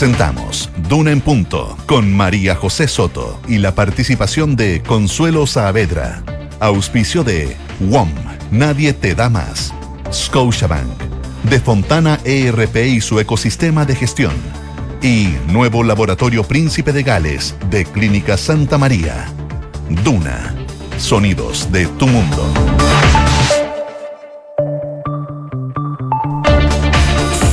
Presentamos Duna en Punto con María José Soto y la participación de Consuelo Saavedra. Auspicio de WOM, Nadie te da más. Scotiabank, de Fontana ERP y su ecosistema de gestión. Y Nuevo Laboratorio Príncipe de Gales de Clínica Santa María. Duna, sonidos de tu mundo.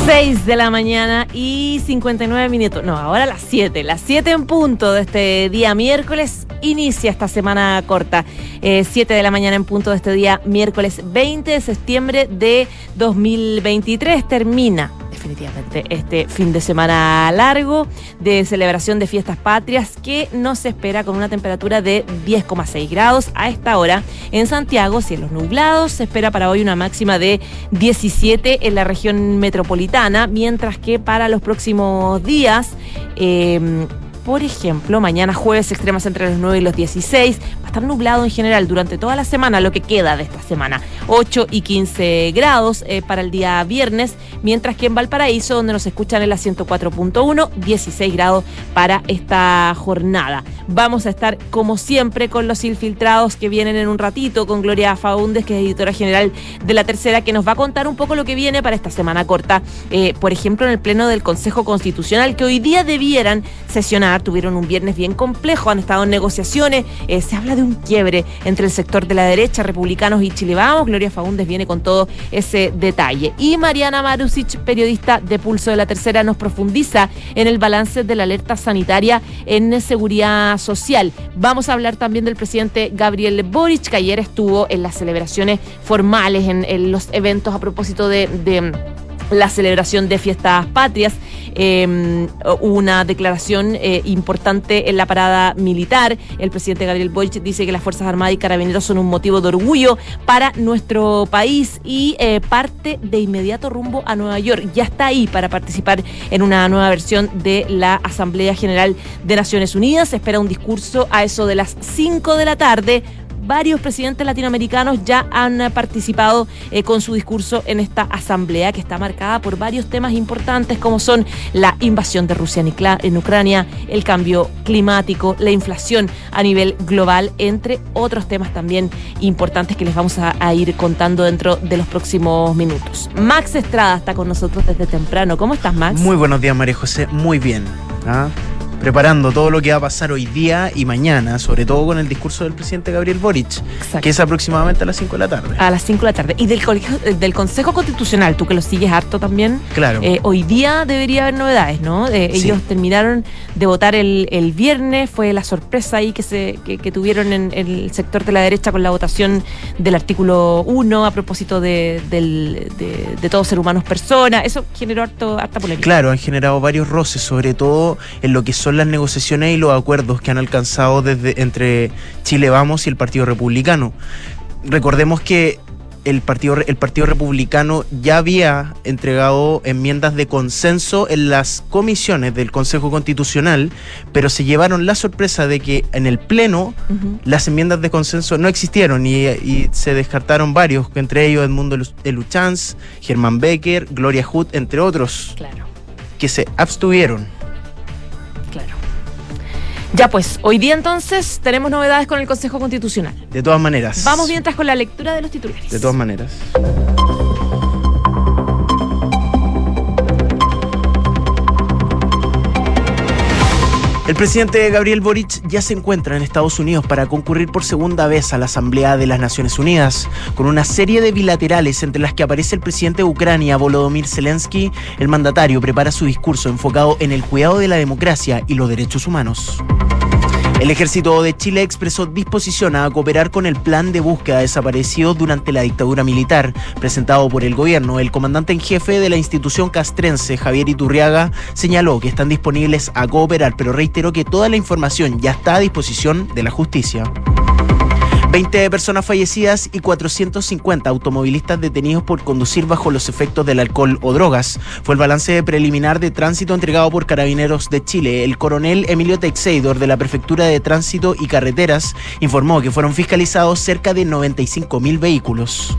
6 de la mañana y 59 minutos. No, ahora las 7. Las 7 en punto de este día miércoles inicia esta semana corta. 7 eh, de la mañana en punto de este día miércoles 20 de septiembre de 2023. Termina definitivamente este fin de semana largo de celebración de fiestas patrias que nos espera con una temperatura de 10,6 grados a esta hora. En Santiago, cielos nublados, se espera para hoy una máxima de 17 en la región metropolitana, mientras que para los próximos días... Eh, por ejemplo, mañana jueves extremas entre los 9 y los 16. Va a estar nublado en general durante toda la semana, lo que queda de esta semana. 8 y 15 grados eh, para el día viernes, mientras que en Valparaíso, donde nos escuchan en la 104.1, 16 grados para esta jornada. Vamos a estar, como siempre, con los infiltrados que vienen en un ratito, con Gloria Faúndez, que es editora general de La Tercera, que nos va a contar un poco lo que viene para esta semana corta. Eh, por ejemplo, en el Pleno del Consejo Constitucional, que hoy día debieran sesionar tuvieron un viernes bien complejo, han estado en negociaciones, eh, se habla de un quiebre entre el sector de la derecha, republicanos y Chile Vamos. Gloria Faúndez viene con todo ese detalle. Y Mariana Marusic, periodista de Pulso de la Tercera, nos profundiza en el balance de la alerta sanitaria en seguridad social. Vamos a hablar también del presidente Gabriel Boric, que ayer estuvo en las celebraciones formales, en, los eventos a propósito de la celebración de fiestas patrias. Eh, una declaración eh, importante en la parada militar. El presidente Gabriel Boric dice que las Fuerzas Armadas y Carabineros son un motivo de orgullo para nuestro país y eh, parte de inmediato rumbo a Nueva York. Ya está ahí para participar en una nueva versión de la Asamblea General de Naciones Unidas. Espera un discurso a eso de las 5 de la tarde varios presidentes latinoamericanos ya han participado eh, con su discurso en esta asamblea que está marcada por varios temas importantes como son la invasión de Rusia en Ucrania, el cambio climático, la inflación a nivel global, entre otros temas también importantes que les vamos a, ir contando dentro de los próximos minutos. Max Estrada está con nosotros desde temprano. ¿Cómo estás, Max? Muy buenos días, María José. Muy bien. ¿Ah? Preparando todo lo que va a pasar hoy día y mañana, sobre todo con el discurso del presidente Gabriel Boric, que es aproximadamente a las 5 de la tarde. A las 5 de la tarde. Y del, eh, del Consejo Constitucional, tú que lo sigues harto también. Claro. Eh, hoy día debería haber novedades, ¿no? Eh, ellos terminaron de votar el, el, viernes, fue la sorpresa ahí que, se, que, tuvieron en, el sector de la derecha con la votación del artículo 1 a propósito de, del, de, de todo ser humano es persona. Eso generó harto, harta polémica. Claro, han generado varios roces, sobre todo en lo que son son las negociaciones y los acuerdos que han alcanzado desde entre Chile Vamos y el Partido Republicano. Recordemos que el Partido, el Partido Republicano ya había entregado enmiendas de consenso en las comisiones del Consejo Constitucional, pero se llevaron la sorpresa de que en el Pleno las enmiendas de consenso no existieron y, se descartaron varios, entre ellos Edmundo Luchanz, Germán Becker, Gloria Hood, entre otros, que se abstuvieron. Ya pues, hoy día entonces tenemos novedades con el Consejo Constitucional. De todas maneras. Vamos mientras con la lectura de los titulares. De todas maneras. El presidente Gabriel Boric ya se encuentra en Estados Unidos para concurrir por segunda vez a la Asamblea de las Naciones Unidas, con una serie de bilaterales entre las que aparece el presidente de Ucrania, Volodymyr Zelensky. El mandatario prepara su discurso enfocado en el cuidado de la democracia y los derechos humanos. El ejército de Chile expresó disposición a cooperar con el plan de búsqueda desaparecido durante la dictadura militar, presentado por el gobierno. El comandante en jefe de la institución castrense, Javier Iturriaga, señaló que están disponibles a cooperar, pero reiteró que toda la información ya está a disposición de la justicia. 20 personas fallecidas y 450 automovilistas detenidos por conducir bajo los efectos del alcohol o drogas. Fue el balance preliminar de tránsito entregado por Carabineros de Chile. El coronel Emilio Teixeidor de la Prefectura de Tránsito y Carreteras informó que fueron fiscalizados cerca de 95 mil vehículos.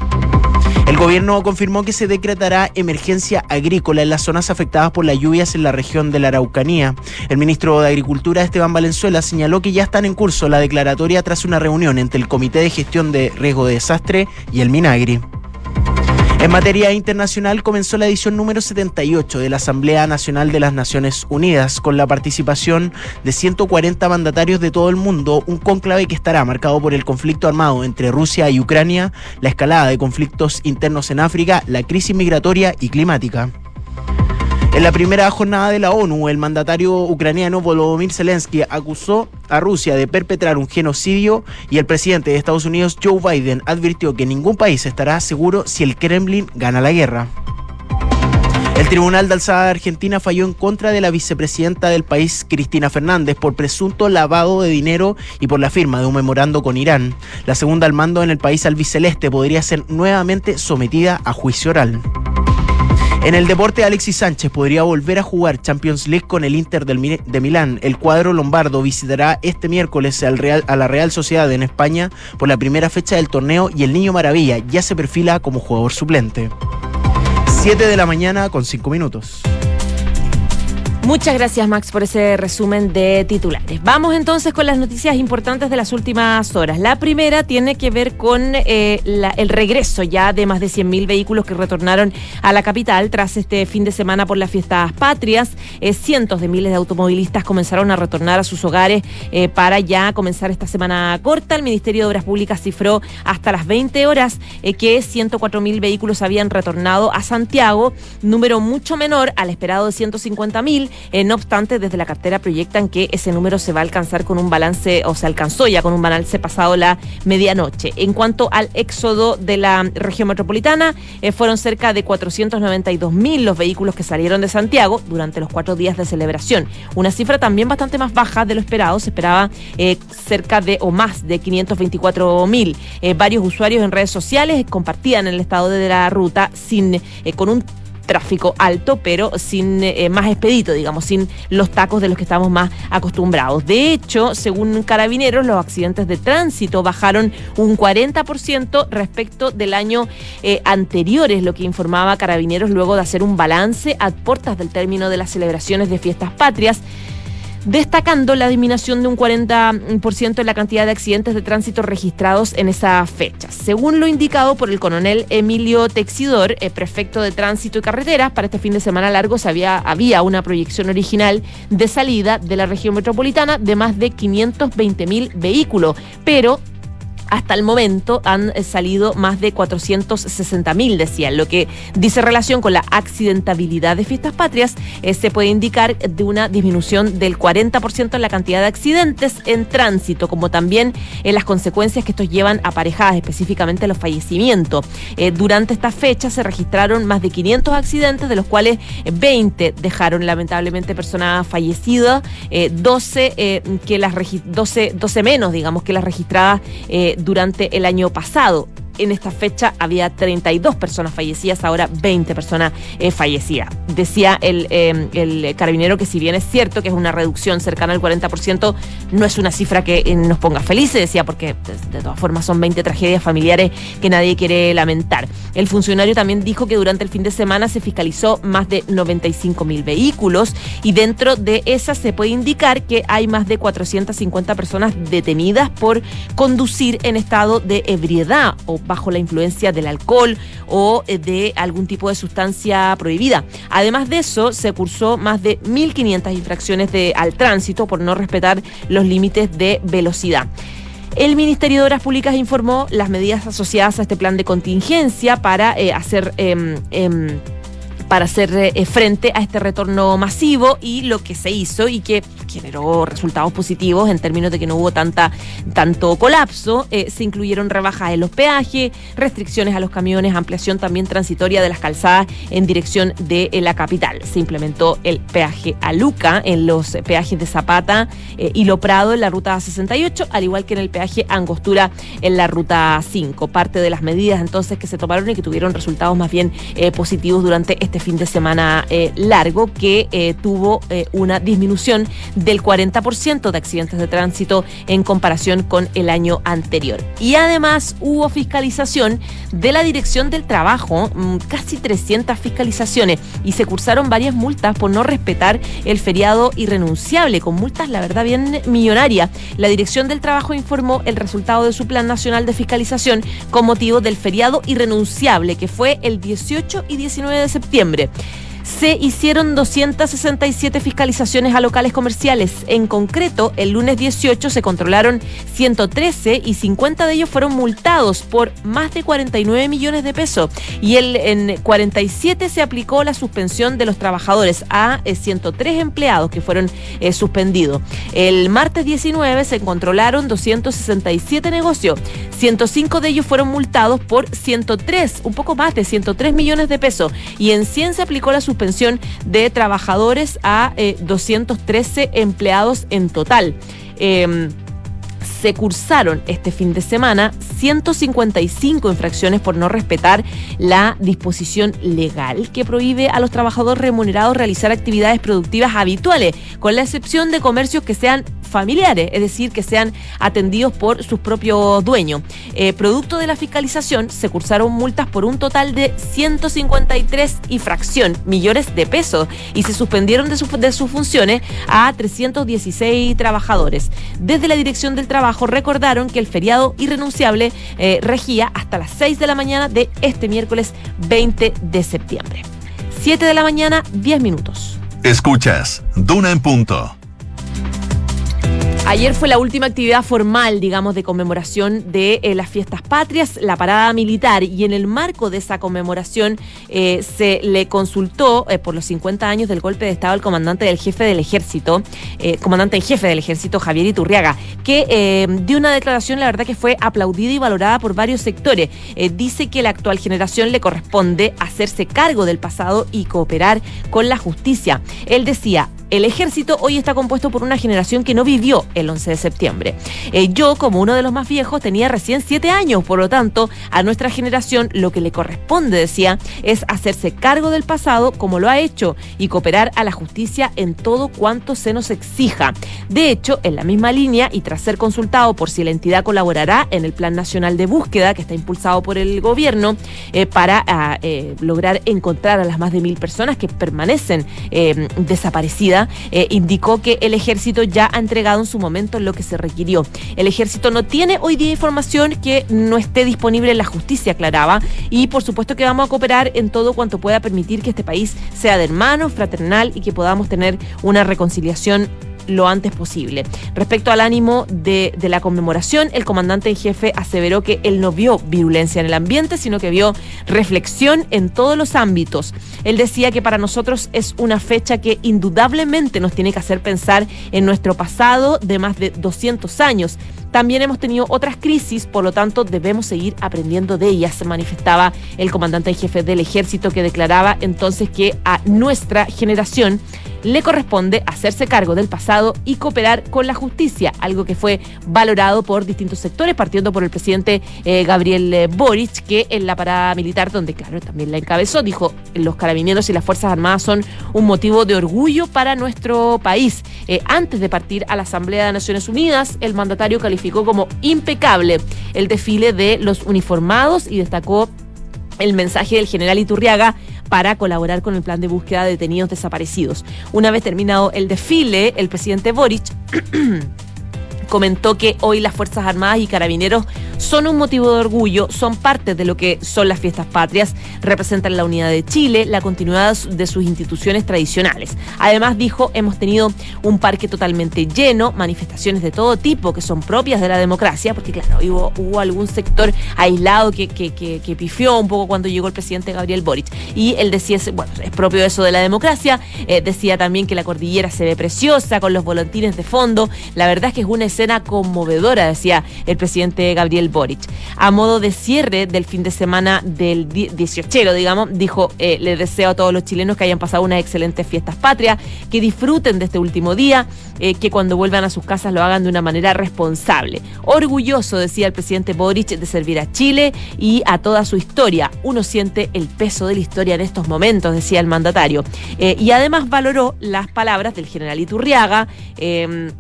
El gobierno confirmó que se decretará emergencia agrícola en las zonas afectadas por las lluvias en la región de la Araucanía. El ministro de Agricultura, Esteban Valenzuela, señaló que ya están en curso la declaratoria tras una reunión entre el Comité de Gestión de Riesgo de Desastre y el Minagri. En materia internacional comenzó la edición número 78 de la Asamblea Nacional de las Naciones Unidas, con la participación de 140 mandatarios de todo el mundo, un conclave que estará marcado por el conflicto armado entre Rusia y Ucrania, la escalada de conflictos internos en África, la crisis migratoria y climática. En la primera jornada de la ONU, el mandatario ucraniano Volodymyr Zelensky acusó a Rusia de perpetrar un genocidio y el presidente de Estados Unidos Joe Biden advirtió que ningún país estará seguro si el Kremlin gana la guerra. El Tribunal de Alzada de Argentina falló en contra de la vicepresidenta del país, Cristina Fernández, por presunto lavado de dinero y por la firma de un memorando con Irán. La segunda al mando en el país albiceleste podría ser nuevamente sometida a juicio oral. En el deporte, Alexis Sánchez podría volver a jugar Champions League con el Inter de Milán. El cuadro lombardo visitará este miércoles al Real, a la Real Sociedad en España por la primera fecha del torneo y el Niño Maravilla ya se perfila como jugador suplente. 7 de la mañana con 5 minutos. Muchas gracias Max por ese resumen de titulares. Vamos entonces con las noticias importantes de las últimas horas. La primera tiene que ver con eh, el regreso ya de más de 100.000 vehículos que retornaron a la capital tras este fin de semana por las fiestas patrias. Eh, cientos de miles de automovilistas comenzaron a retornar a sus hogares eh, para ya comenzar esta semana corta. El Ministerio de Obras Públicas cifró hasta las 20 horas que 104.000 vehículos habían retornado a Santiago, número mucho menor al esperado de 150.000 eh, no obstante, desde la cartera proyectan que ese número se va a alcanzar con un balance, o se alcanzó ya con un balance pasado la medianoche. En cuanto al éxodo de la región metropolitana, eh, fueron cerca de 492 mil los vehículos que salieron de Santiago durante los cuatro días de celebración. Una cifra también bastante más baja de lo esperado. Se esperaba eh, cerca de o más de 524 mil. varios usuarios en redes sociales compartían el estado de la ruta sin con un tráfico alto, pero sin eh, más expedito, digamos, sin los tacos de los que estamos más acostumbrados. De hecho, según Carabineros, los accidentes de tránsito bajaron un 40% respecto del año eh, anterior, es lo que informaba Carabineros luego de hacer un balance a puertas del término de las celebraciones de fiestas patrias destacando la disminución de un 40% en la cantidad de accidentes de tránsito registrados en esa fecha. Según lo indicado por el coronel Emilio Texidor, el prefecto de Tránsito y Carreteras, para este fin de semana largo había, había una proyección original de salida de la región metropolitana de más de 520 mil vehículos, pero hasta el momento han eh, salido más de 460 mil, decían, lo que dice relación con la accidentabilidad de fiestas patrias, eh, se puede indicar de una disminución del 40% en la cantidad de accidentes en tránsito, como también en las consecuencias que estos llevan aparejadas, específicamente los fallecimientos. Eh, durante esta fecha se registraron más de 500 accidentes, de los cuales 20 dejaron lamentablemente personas fallecidas, 12, que las 12, 12 menos, digamos, que las registradas durante el año pasado en esta fecha había 32 personas fallecidas, ahora 20 personas eh, fallecidas. Decía el, eh, el, carabinero que si bien es cierto que es una reducción cercana al 40%, no es una cifra que eh, nos ponga felices, decía, porque de, todas formas son 20 tragedias familiares que nadie quiere lamentar. El funcionario también dijo que durante el fin de semana se fiscalizó más de 95 mil vehículos y dentro de esas se puede indicar que hay más de 450 personas detenidas por conducir en estado de ebriedad o bajo la influencia del alcohol o eh, de algún tipo de sustancia prohibida. Además de eso, se cursó más de 1.500 infracciones de, al tránsito por no respetar los límites de velocidad. El Ministerio de Obras Públicas informó las medidas asociadas a este plan de contingencia para eh, hacer em, em, para hacer eh, frente a este retorno masivo y lo que se hizo y que generó resultados positivos en términos de que no hubo tanta, tanto colapso. Eh, se incluyeron rebajas en los peajes, restricciones a los camiones, ampliación también transitoria de las calzadas en dirección de eh, la capital. Se implementó el peaje a Luca en los peajes de Zapata y Lo Prado en la ruta 68, al igual que en el peaje Angostura en la ruta 5. Parte de las medidas entonces que se tomaron y que tuvieron resultados más bien positivos durante este fin de semana eh, largo que eh, tuvo eh, una disminución del 40% de accidentes de tránsito en comparación con el año anterior. Y además hubo fiscalización de la Dirección del Trabajo, mm, casi 300 fiscalizaciones, y se cursaron varias multas por no respetar el feriado irrenunciable, con multas, la verdad, bien millonarias. La Dirección del Trabajo informó el resultado de su Plan Nacional de Fiscalización con motivo del feriado irrenunciable, que fue el 18 y 19 de septiembre septiembre se hicieron 267 fiscalizaciones a locales comerciales. En concreto, el lunes 18 se controlaron 113 y 50 de ellos fueron multados por más de 49 millones de pesos. Y el, en 47 se aplicó la suspensión de los trabajadores a 103 eh, empleados que fueron eh, suspendidos. El martes 19 se controlaron 267 negocios. 105 de ellos fueron multados por 103, un poco más de 103 millones de pesos. Y en 100 se aplicó la suspensión suspensión de trabajadores a 213 eh, empleados en total. Em, se cursaron este fin de semana 155 infracciones por no respetar la disposición legal que prohíbe a los trabajadores remunerados realizar actividades productivas habituales, con la excepción de comercios que sean familiares, es decir, que sean atendidos por sus propios dueños. Eh, producto de la fiscalización, se cursaron multas por un total de 153 y millones de pesos y se suspendieron de, de sus funciones a 316 trabajadores. Desde la Dirección del Trabajo recordaron que el feriado irrenunciable eh, regía hasta las 6 de la mañana de este miércoles 20 de septiembre. 7 de la mañana, 10 minutos. Escuchas, Duna en punto. Ayer fue la última actividad formal, digamos, de conmemoración de eh, las fiestas patrias, la parada militar, y en el marco de esa conmemoración eh, se le consultó eh, por los 50 años del golpe de Estado al comandante del jefe del ejército, comandante en jefe del ejército, Javier Iturriaga, que dio una declaración, la verdad que fue aplaudida y valorada por varios sectores. dice que la actual generación le corresponde hacerse cargo del pasado y cooperar con la justicia. Él decía, el ejército hoy está compuesto por una generación que no vivió el 11 de septiembre. Eh, yo, como uno de los más viejos, tenía recién siete años, por lo tanto, a nuestra generación lo que le corresponde, decía, es hacerse cargo del pasado como lo ha hecho y cooperar a la justicia en todo cuanto se nos exija. De hecho, en la misma línea y tras ser consultado por si la entidad colaborará en el Plan Nacional de Búsqueda que está impulsado por el gobierno eh, para ah, eh, lograr encontrar a las más de mil personas que permanecen desaparecidas eh, indicó que el ejército ya ha entregado en su momento lo que se requirió. El ejército no tiene hoy día información que no esté disponible en la justicia, aclaraba, y por supuesto que vamos a cooperar en todo cuanto pueda permitir que este país sea de hermanos, fraternal y que podamos tener una reconciliación lo antes posible. Respecto al ánimo de, la conmemoración, el comandante en jefe aseveró que él no vio virulencia en el ambiente, sino que vio reflexión en todos los ámbitos. Él decía que para nosotros es una fecha que indudablemente nos tiene que hacer pensar en nuestro pasado de más de 200 años. También hemos tenido otras crisis, por lo tanto debemos seguir aprendiendo de ellas, manifestaba el comandante en jefe del ejército que declaraba entonces que a nuestra generación le corresponde hacerse cargo del pasado y cooperar con la justicia, algo que fue valorado por distintos sectores, partiendo por el presidente eh, Gabriel eh, Boric, que en la parada militar, donde claro, también la encabezó, dijo, los carabineros y las Fuerzas Armadas son un motivo de orgullo para nuestro país. Eh, antes de partir a la Asamblea de Naciones Unidas, el mandatario calificó como impecable el desfile de los uniformados y destacó el mensaje del general Iturriaga para colaborar con el plan de búsqueda de detenidos desaparecidos. Una vez terminado el desfile, el presidente Boric comentó que hoy las Fuerzas Armadas y Carabineros son un motivo de orgullo, son parte de lo que son las fiestas patrias, representan la unidad de Chile, la continuidad de sus instituciones tradicionales. Además, dijo, hemos tenido un parque totalmente lleno, manifestaciones de todo tipo que son propias de la democracia, porque claro, hubo, algún sector aislado que, que, que, pifió un poco cuando llegó el presidente Gabriel Boric. Y él decía, bueno, es propio eso de la democracia, eh, decía también que la cordillera se ve preciosa, con los volantines de fondo, la verdad es que es una escena conmovedora, decía el presidente Gabriel Boric. A modo de cierre del fin de semana del 18, digamos, dijo, eh, le deseo a todos los chilenos que hayan pasado unas excelentes fiestas patrias, que disfruten de este último día, eh, que cuando vuelvan a sus casas lo hagan de una manera responsable. Orgulloso, decía el presidente Boric, de servir a Chile y a toda su historia. Uno siente el peso de la historia en estos momentos, decía el mandatario. Eh, y además valoró las palabras del general Iturriaga. Eh,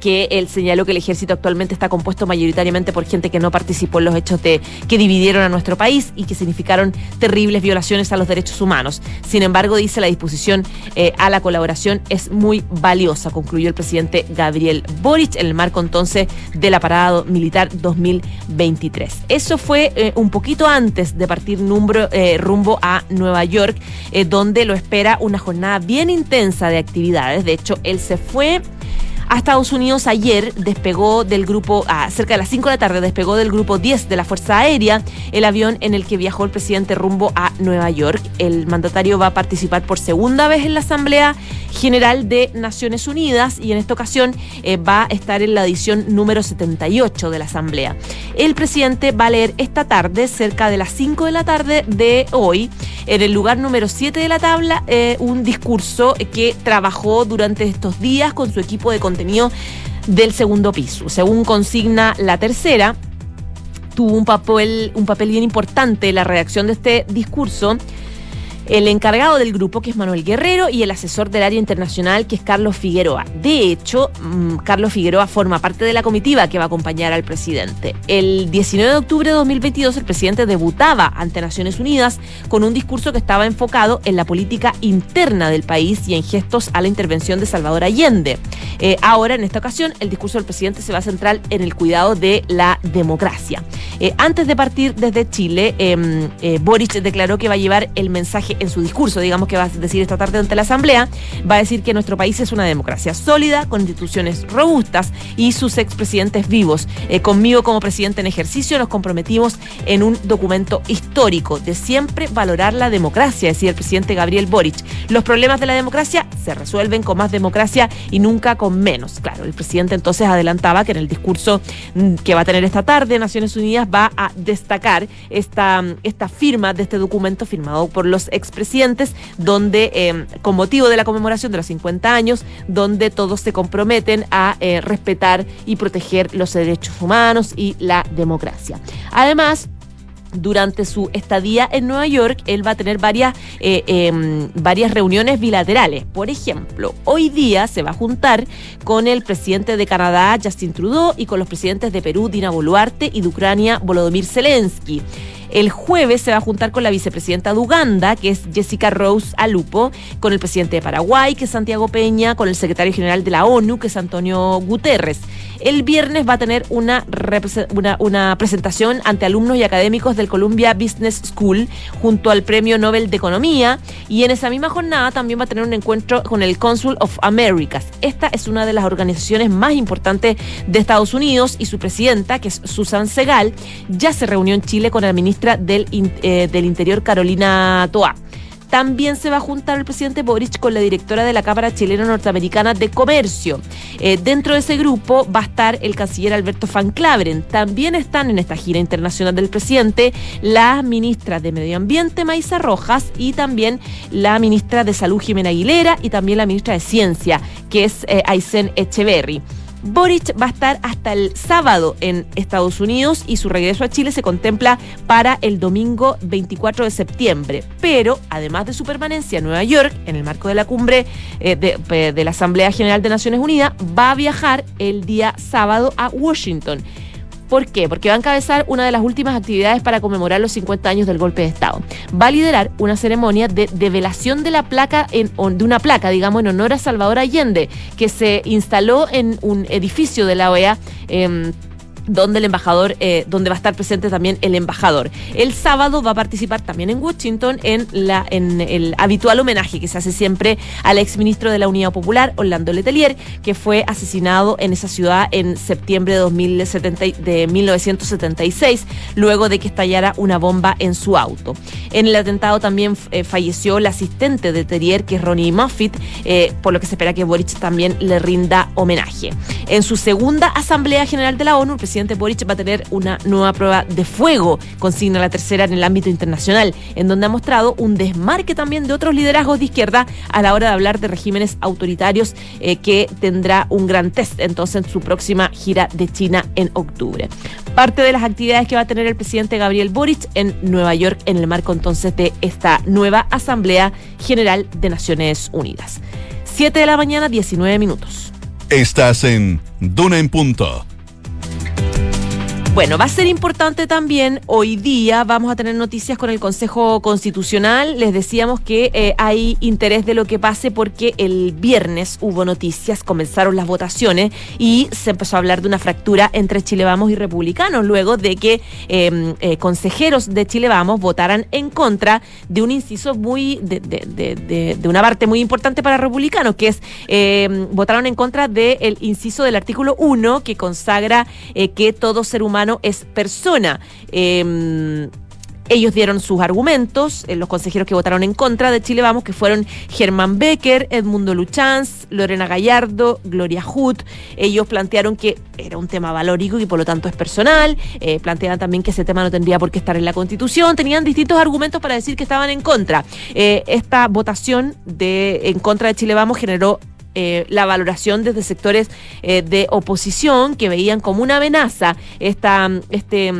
que él señaló que el ejército actualmente está compuesto mayoritariamente por gente que no participó en los hechos de, que dividieron a nuestro país y que significaron terribles violaciones a los derechos humanos. Sin embargo, dice la disposición eh, a la colaboración es muy valiosa, concluyó el presidente Gabriel Boric en el marco entonces de la parada militar 2023. Eso fue eh, un poquito antes de partir eh, rumbo a Nueva York, donde lo espera una jornada bien intensa de actividades. De hecho, él se fue a Estados Unidos ayer despegó del grupo, a cerca de las 5 de la tarde, despegó del grupo 10 de la Fuerza Aérea el avión en el que viajó el presidente rumbo a Nueva York. El mandatario va a participar por segunda vez en la Asamblea General de Naciones Unidas y en esta ocasión eh, va a estar en la edición número 78 de la Asamblea. El presidente va a leer esta tarde, cerca de las 5 de la tarde de hoy, en el lugar número 7 de la tabla, eh, un discurso que trabajó durante estos días con su equipo de contenido del segundo piso. Según consigna la tercera, tuvo un papel, un papel bien importante en la redacción de este discurso el encargado del grupo, que es Manuel Guerrero, y el asesor del área internacional, que es Carlos Figueroa. De hecho, mm, Carlos Figueroa forma parte de la comitiva que va a acompañar al presidente. El 19 de octubre de 2022, el presidente debutaba ante Naciones Unidas con un discurso que estaba enfocado en la política interna del país y en gestos a la intervención de Salvador Allende. Eh, ahora, en esta ocasión, el discurso del presidente se va a centrar en el cuidado de la democracia. Eh, antes de partir desde Chile, em, eh, Boric declaró que va a llevar el mensaje en su discurso, digamos que va a decir esta tarde ante la Asamblea, va a decir que nuestro país es una democracia sólida, con instituciones robustas y sus expresidentes vivos. Eh, conmigo como presidente en ejercicio nos comprometimos en un documento histórico de siempre valorar la democracia, decía el presidente Gabriel Boric. Los problemas de la democracia se resuelven con más democracia y nunca con menos. Claro, el presidente entonces adelantaba que en el discurso mm, que va a tener esta tarde Naciones Unidas va a destacar esta, esta firma de este documento firmado por los ex presidentes donde, eh, con motivo de la conmemoración de los 50 años, donde todos se comprometen a eh, respetar y proteger los derechos humanos y la democracia. Además, durante su estadía en Nueva York, él va a tener varias, eh, em, varias reuniones bilaterales. Por ejemplo, hoy día se va a juntar con el presidente de Canadá, Justin Trudeau, y con los presidentes de Perú, Dina Boluarte, y de Ucrania, Volodymyr Zelensky. El jueves se va a juntar con la vicepresidenta de Uganda, que es Jessica Rose Alupo, con el presidente de Paraguay, que es Santiago Peña, con el secretario general de la ONU, que es Antonio Guterres. El viernes va a tener una, una, presentación ante alumnos y académicos del Columbia Business School junto al Premio Nobel de Economía y en esa misma jornada también va a tener un encuentro con el Consul of Americas. Esta es una de las organizaciones más importantes de Estados Unidos y su presidenta, que es Susan Segal, ya se reunió en Chile con la ministra del, eh, del Interior, Carolina Toa. También se va a juntar el presidente Boric con la directora de la Cámara Chilena Norteamericana de Comercio. Eh, dentro de ese grupo va a estar el canciller Alberto Van Claveren. También están en esta gira internacional del presidente la ministra de Medio Ambiente, Maisa Rojas, y también la ministra de Salud, Jimena Aguilera, y también la ministra de Ciencia, que es eh, Aysén Echeverry. Boric va a estar hasta el sábado en Estados Unidos y su regreso a Chile se contempla para el domingo 24 de septiembre. Pero, además de su permanencia en Nueva York, en el marco de la cumbre eh, de, de la Asamblea General de Naciones Unidas, va a viajar el día sábado a Washington ¿Por qué? Porque va a encabezar una de las últimas actividades para conmemorar los 50 años del golpe de Estado. Va a liderar una ceremonia de develación de la placa, en, de una placa, digamos, en honor a Salvador Allende, que se instaló en un edificio de la OEA. Em, donde el embajador, eh, donde va a estar presente también el embajador. El sábado va a participar también en Washington en la en el habitual homenaje que se hace siempre al exministro de la Unidad Popular, Orlando Letelier, que fue asesinado en esa ciudad en septiembre de, 2070, de 1976, luego de que estallara una bomba en su auto. En el atentado también eh, falleció el asistente de Letelier, que es Ronnie Moffitt, eh, por lo que se espera que Boric también le rinda homenaje. En su segunda Asamblea General de la ONU, el presidente presidente Boric va a tener una nueva prueba de fuego, consigna la tercera en el ámbito internacional, en donde ha mostrado un desmarque también de otros liderazgos de izquierda a la hora de hablar de regímenes autoritarios eh, que tendrá un gran test entonces en su próxima gira de China en octubre. Parte de las actividades que va a tener el presidente Gabriel Boric en Nueva York en el marco entonces de esta nueva Asamblea General de Naciones Unidas. 7 de la mañana, 19 minutos. Estás en Duna en Punto bueno, va a ser importante también hoy día, vamos a tener noticias con el Consejo Constitucional. Les decíamos que eh, hay interés de lo que pase porque el viernes hubo noticias, comenzaron las votaciones y se empezó a hablar de una fractura entre Chile Vamos y Republicanos, luego de que em, eh, consejeros de Chile Vamos votaran en contra de un inciso muy, de, una parte muy importante para Republicanos, que es, em, votaron en contra del inciso del artículo 1 que consagra eh, que todo ser humano es persona. Em, ellos dieron sus argumentos, eh, los consejeros que votaron en contra de Chile Vamos, que fueron Germán Becker, Edmundo Luchanz, Lorena Gallardo, Gloria Hood. Ellos plantearon que era un tema valórico y por lo tanto es personal. Eh, planteaban también que ese tema no tendría por qué estar en la Constitución. Tenían distintos argumentos para decir que estaban en contra. Eh, esta votación de en contra de Chile Vamos generó eh, la valoración desde sectores eh, de oposición que veían como una amenaza esta, este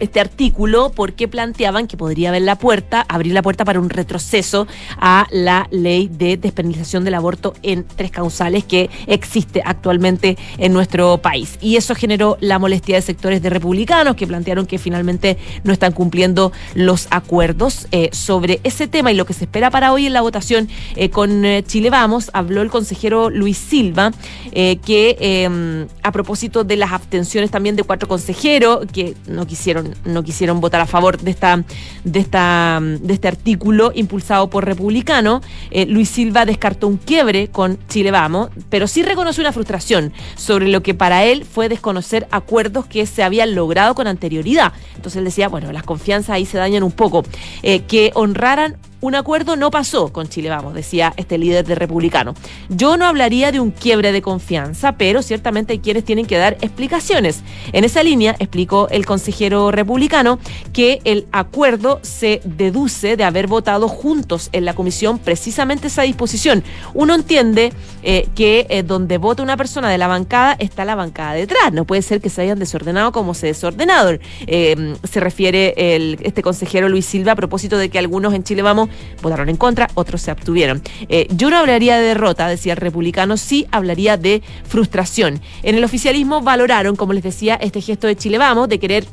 este artículo porque planteaban que podría haber la puerta, abrir la puerta para un retroceso a la ley de despenalización del aborto en tres causales que existe actualmente en nuestro país. Y eso generó la molestia de sectores de republicanos que plantearon que finalmente no están cumpliendo los acuerdos eh, sobre ese tema y lo que se espera para hoy en la votación eh, con eh, Chile Vamos. Habló el consejero Luis Silva que em, a propósito de las abstenciones también de cuatro consejeros que no quisieron no quisieron votar a favor de esta de esta de este artículo impulsado por republicano. Eh, Luis Silva descartó un quiebre con Chile Vamos, pero sí reconoció una frustración sobre lo que para él fue desconocer acuerdos que se habían logrado con anterioridad. Entonces él decía, bueno, las confianzas ahí se dañan un poco, eh, que honraran un acuerdo no pasó con Chile Vamos, decía este líder de republicano. Yo no hablaría de un quiebre de confianza, pero ciertamente hay quienes tienen que dar explicaciones. En esa línea explicó el consejero republicano que el acuerdo se deduce de haber votado juntos en la comisión precisamente esa disposición. Uno entiende eh, que eh, donde vota una persona de la bancada está la bancada detrás. No puede ser que se hayan desordenado como se desordenado. Eh, se refiere el, este consejero Luis Silva a propósito de que algunos en Chile Vamos votaron en contra, otros se abstuvieron. Eh, yo no hablaría de derrota, decía el republicano, sí hablaría de frustración. En el oficialismo valoraron, como les decía, este gesto de Chile Vamos, de querer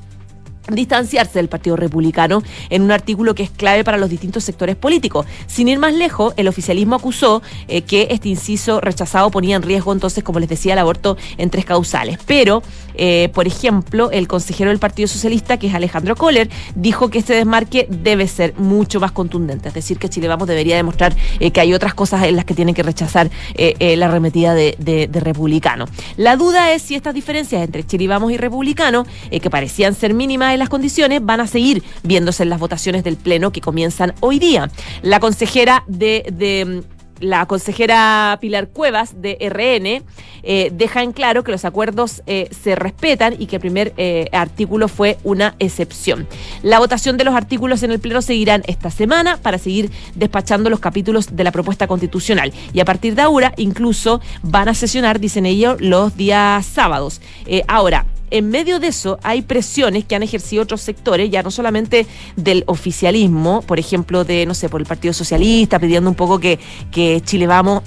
distanciarse del Partido Republicano en un artículo que es clave para los distintos sectores políticos. Sin ir más lejos, el oficialismo acusó eh, que este inciso rechazado ponía en riesgo entonces, como les decía, el aborto en tres causales. Pero, eh, por ejemplo, el consejero del Partido Socialista, que es Alejandro Kohler, dijo que este desmarque debe ser mucho más contundente, es decir, que Chile Vamos debería demostrar eh, que hay otras cosas en las que tienen que rechazar la arremetida de, republicano. La duda es si estas diferencias entre Chile Vamos y republicano, que parecían ser mínimas, las condiciones van a seguir viéndose en las votaciones del Pleno que comienzan hoy día. La consejera de, la consejera Pilar Cuevas de RN eh, deja en claro que los acuerdos eh, se respetan y que el primer eh, artículo fue una excepción. La votación de los artículos en el Pleno seguirán esta semana para seguir despachando los capítulos de la propuesta constitucional. Y a partir de ahora incluso van a sesionar, dicen ellos, los días sábados. ahora, en medio de eso hay presiones que han ejercido otros sectores, ya no solamente del oficialismo, por ejemplo, de, no sé, por el Partido Socialista, pidiendo un poco que, que Chile Vamos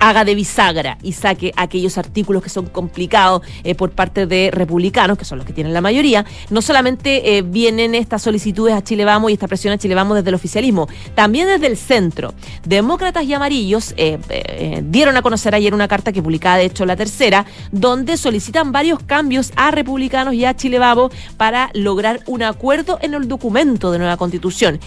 haga de bisagra y saque aquellos artículos que son complicados eh, por parte de republicanos, que son los que tienen la mayoría, no solamente eh, vienen estas solicitudes a Chile Vamos y esta presión a Chile Vamos desde el oficialismo, también desde el centro. Demócratas y amarillos eh, dieron a conocer ayer una carta que publicaba, de hecho, la tercera, donde solicitan varios cambios a republicanos y a Chile Vamos para lograr un acuerdo en el documento de nueva constitución.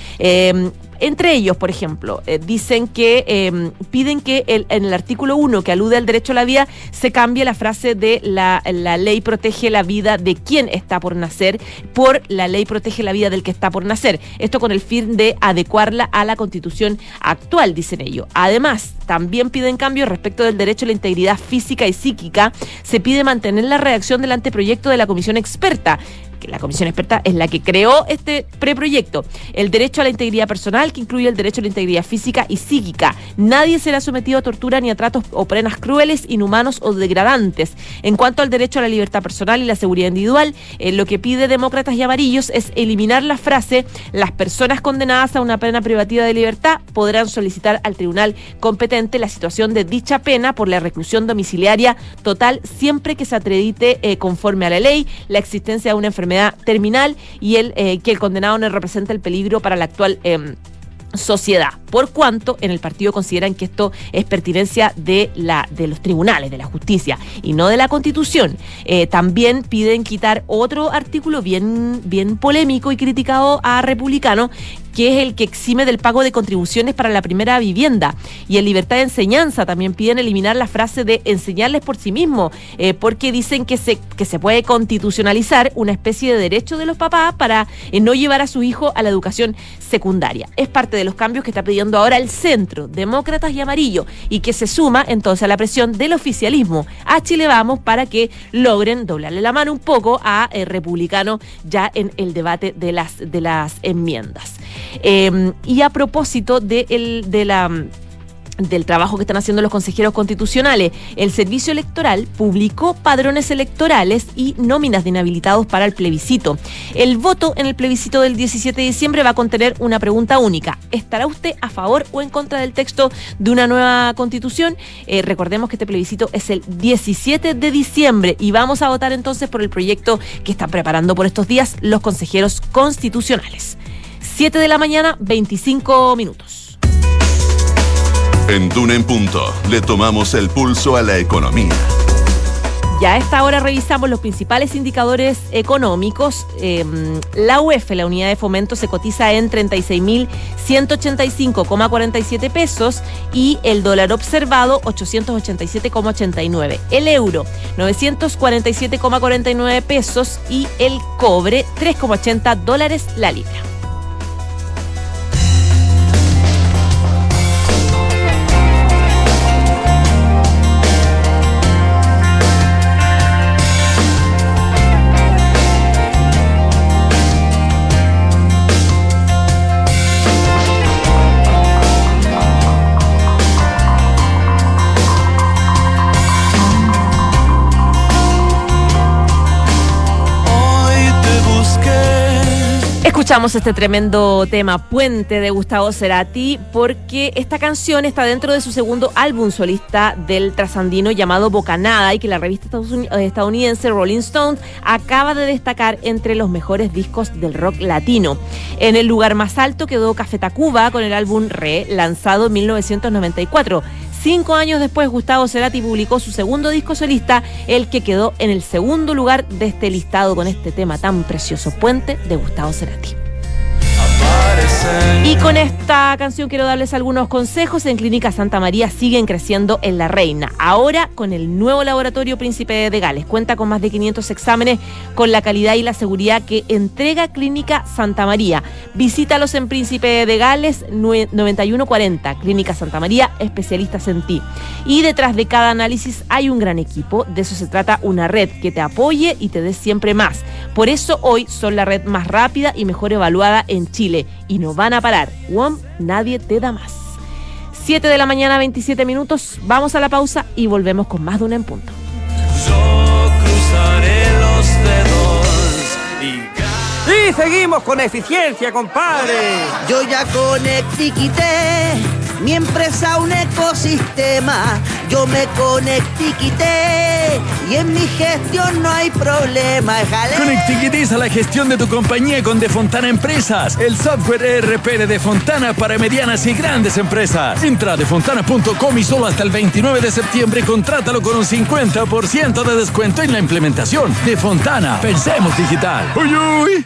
Entre ellos, por ejemplo, eh, dicen que em, piden que en el artículo 1 que alude al derecho a la vida se cambie la frase de la, la, ley protege la vida de quien está por nacer por la ley protege la vida del que está por nacer. Esto con el fin de adecuarla a la constitución actual, dicen ellos. Además, también piden cambios respecto del derecho a la integridad física y psíquica. Se pide mantener la redacción del anteproyecto de la comisión experta la comisión experta es la que creó este preproyecto. El derecho a la integridad personal, que incluye el derecho a la integridad física y psíquica. Nadie será sometido a tortura ni a tratos o penas crueles, inhumanos o degradantes. En cuanto al derecho a la libertad personal y la seguridad individual, eh, lo que pide demócratas y amarillos es eliminar la frase las personas condenadas a una pena privativa de libertad podrán solicitar al tribunal competente la situación de dicha pena por la reclusión domiciliaria total siempre que se acredite eh, conforme a la ley la existencia de una enfermedad terminal y el, eh, que el condenado no representa el peligro para la actual em, sociedad, por cuanto en el partido consideran que esto es pertinencia de la de los tribunales, de la justicia y no de la Constitución. Eh, también piden quitar otro artículo bien bien polémico y criticado a republicano que es el que exime del pago de contribuciones para la primera vivienda. Y en libertad de enseñanza también piden eliminar la frase de enseñarles por sí mismo, eh, porque dicen que se, que se puede constitucionalizar una especie de derecho de los papás para eh, no llevar a su hijo a la educación secundaria. Es parte de los cambios que está pidiendo ahora el centro, demócratas y amarillo, y que se suma entonces a la presión del oficialismo a Chile Vamos para que logren doblarle la mano un poco a eh, republicano ya en el debate de las, de las enmiendas. Em, y a propósito la del trabajo que están haciendo los consejeros constitucionales. El Servicio Electoral publicó padrones electorales y nóminas de inhabilitados para el plebiscito. El voto en el plebiscito del 17 de diciembre va a contener una pregunta única. ¿Estará usted a favor o en contra del texto de una nueva constitución? Eh, recordemos que este plebiscito es el 17 de diciembre y vamos a votar entonces por el proyecto que están preparando por estos días los consejeros constitucionales. 7 de la mañana, 25 minutos. En Duna en Punto le tomamos el pulso a la economía. Ya a esta hora revisamos los principales indicadores económicos. Em, la UEF, la unidad de fomento, se cotiza en 36.185,47 pesos y el dólar observado 887,89. El euro 947,49 pesos y el cobre 3,80 dólares la libra. Escuchamos este tremendo tema Puente de Gustavo Cerati porque esta canción está dentro de su segundo álbum solista del trasandino llamado Bocanada y que la revista estadounidense Rolling Stone acaba de destacar entre los mejores discos del rock latino. En el lugar más alto quedó Café Tacuba con el álbum Re, lanzado en 1994. Cinco años después, Gustavo Cerati publicó su segundo disco solista, el que quedó en el segundo lugar de este listado con este tema tan precioso, Puente de Gustavo Cerati. Y con esta canción quiero darles algunos consejos. En Clínica Santa María siguen creciendo en La Reina. Ahora con el nuevo laboratorio Príncipe de Gales. Cuenta con más de 500 exámenes con la calidad y la seguridad que entrega Clínica Santa María. Visítalos en Príncipe de Gales 9140. Clínica Santa María, especialistas en ti. Y detrás de cada análisis hay un gran equipo. De eso se trata una red que te apoye y te dé siempre más. Por eso hoy son la red más rápida y mejor evaluada en Chile van a parar. WOM, nadie te da más. 7 de la mañana, 27 minutos. Vamos a la pausa y volvemos con más de una en punto. Yo cruzaré los dedos y... seguimos con eficiencia, compadre. Yo ya conecté Mi empresa un ecosistema, yo me conecté y quité, y en mi gestión no hay problema. Jale. Conectivitiza la gestión de tu compañía con Defontana Empresas, el software ERP de Defontana para medianas y grandes empresas. Entra a defontana.com y solo hasta el 29 de septiembre contrátalo con un 50% de descuento en la implementación. Defontana, pensemos digital. ¡Uy, uy!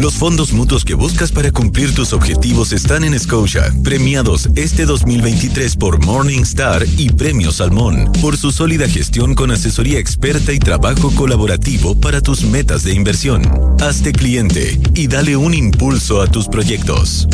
Los fondos mutuos que buscas para cumplir tus objetivos están en Scotia, premiados este 2023 por Morningstar y Premio Salmón, por su sólida gestión con asesoría experta y trabajo colaborativo para tus metas de inversión. Hazte cliente y dale un impulso a tus proyectos.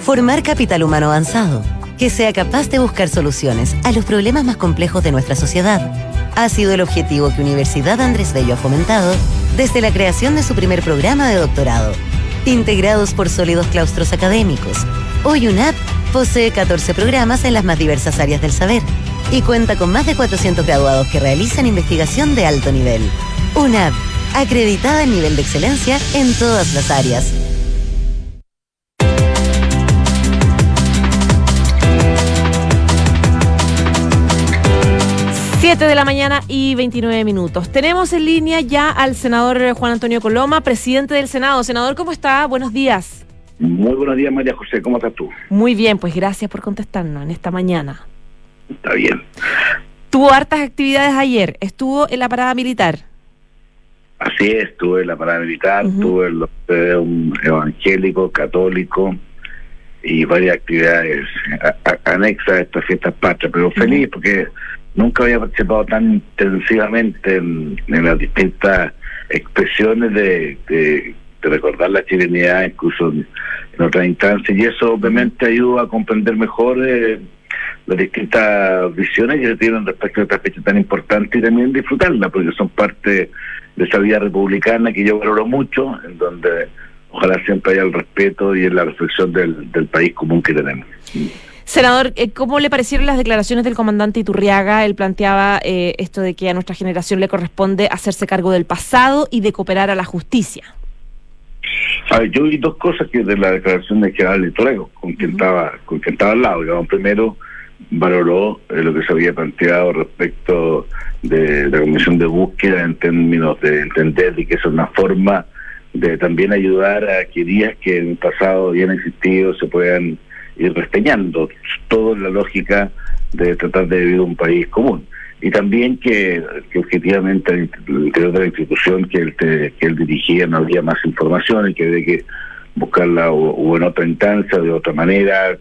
Formar capital humano avanzado, que sea capaz de buscar soluciones a los problemas más complejos de nuestra sociedad, ha sido el objetivo que Universidad Andrés Bello ha fomentado desde la creación de su primer programa de doctorado. Integrados por sólidos claustros académicos, hoy UNAP posee 14 programas en las más diversas áreas del saber y cuenta con más de 400 graduados que realizan investigación de alto nivel. UNAP, acreditada en nivel de excelencia en todas las áreas. 7 de la mañana y 29 minutos. Tenemos en línea ya al senador Juan Antonio Coloma, presidente del Senado. Senador, ¿cómo está? Buenos días. Muy buenos días, María José. ¿Cómo estás tú? Muy bien, pues gracias por contestarnos en esta mañana. Está bien. Tuvo hartas actividades ayer. Estuvo en la parada militar. Así es, estuve en la parada militar, estuve en los eh, un evangélico, católico y varias actividades a- a- anexas a estas fiestas patrias, pero feliz porque nunca había participado tan intensivamente en, las distintas expresiones de, recordar la chilenidad, incluso en, otras instancias, y eso obviamente ayuda a comprender mejor eh, las distintas visiones que se tienen respecto a esta fecha tan importante y también disfrutarla, porque son parte de esa vida republicana que yo valoro mucho, en donde ojalá siempre haya el respeto y en la reflexión del país común que tenemos. Senador, eh, ¿cómo le parecieron las declaraciones del comandante Iturriaga? Él planteaba eh, esto de que a nuestra generación le corresponde hacerse cargo del pasado y de cooperar a la justicia. A ver, yo vi dos cosas que de la declaración de general Torego, con quien estaba, con quien estaba al lado. Digamos, primero valoró eh, lo que se había planteado respecto de la comisión de búsqueda en términos de entender y que es una forma de también ayudar a que días que en el pasado habían existido se puedan ir resteñando, todo en la lógica de tratar de vivir un país común. Y también que, objetivamente al interior de la institución que él, te- que él dirigía no había más información y que había que buscarla o, en otra instancia, de otra manera,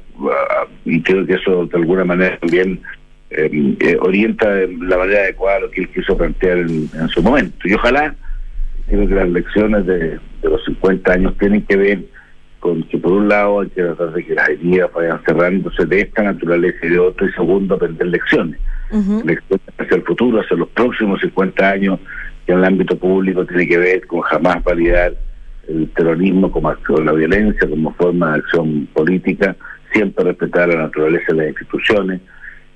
y creo que eso de alguna manera también eh, eh, orienta de la manera adecuada lo que él quiso plantear en, su momento. Y ojalá, creo que las lecciones de, de los 50 años tienen que ver con que por un lado hay que tratar de que las heridas vayan cerrándose de esta naturaleza y de otra, y segundo, aprender lecciones. Lecciones hacia el futuro, hacia los próximos 50 años, que en el ámbito público tiene que ver con jamás validar el terrorismo como acción, la violencia como forma de acción política, siempre respetar la naturaleza de las instituciones,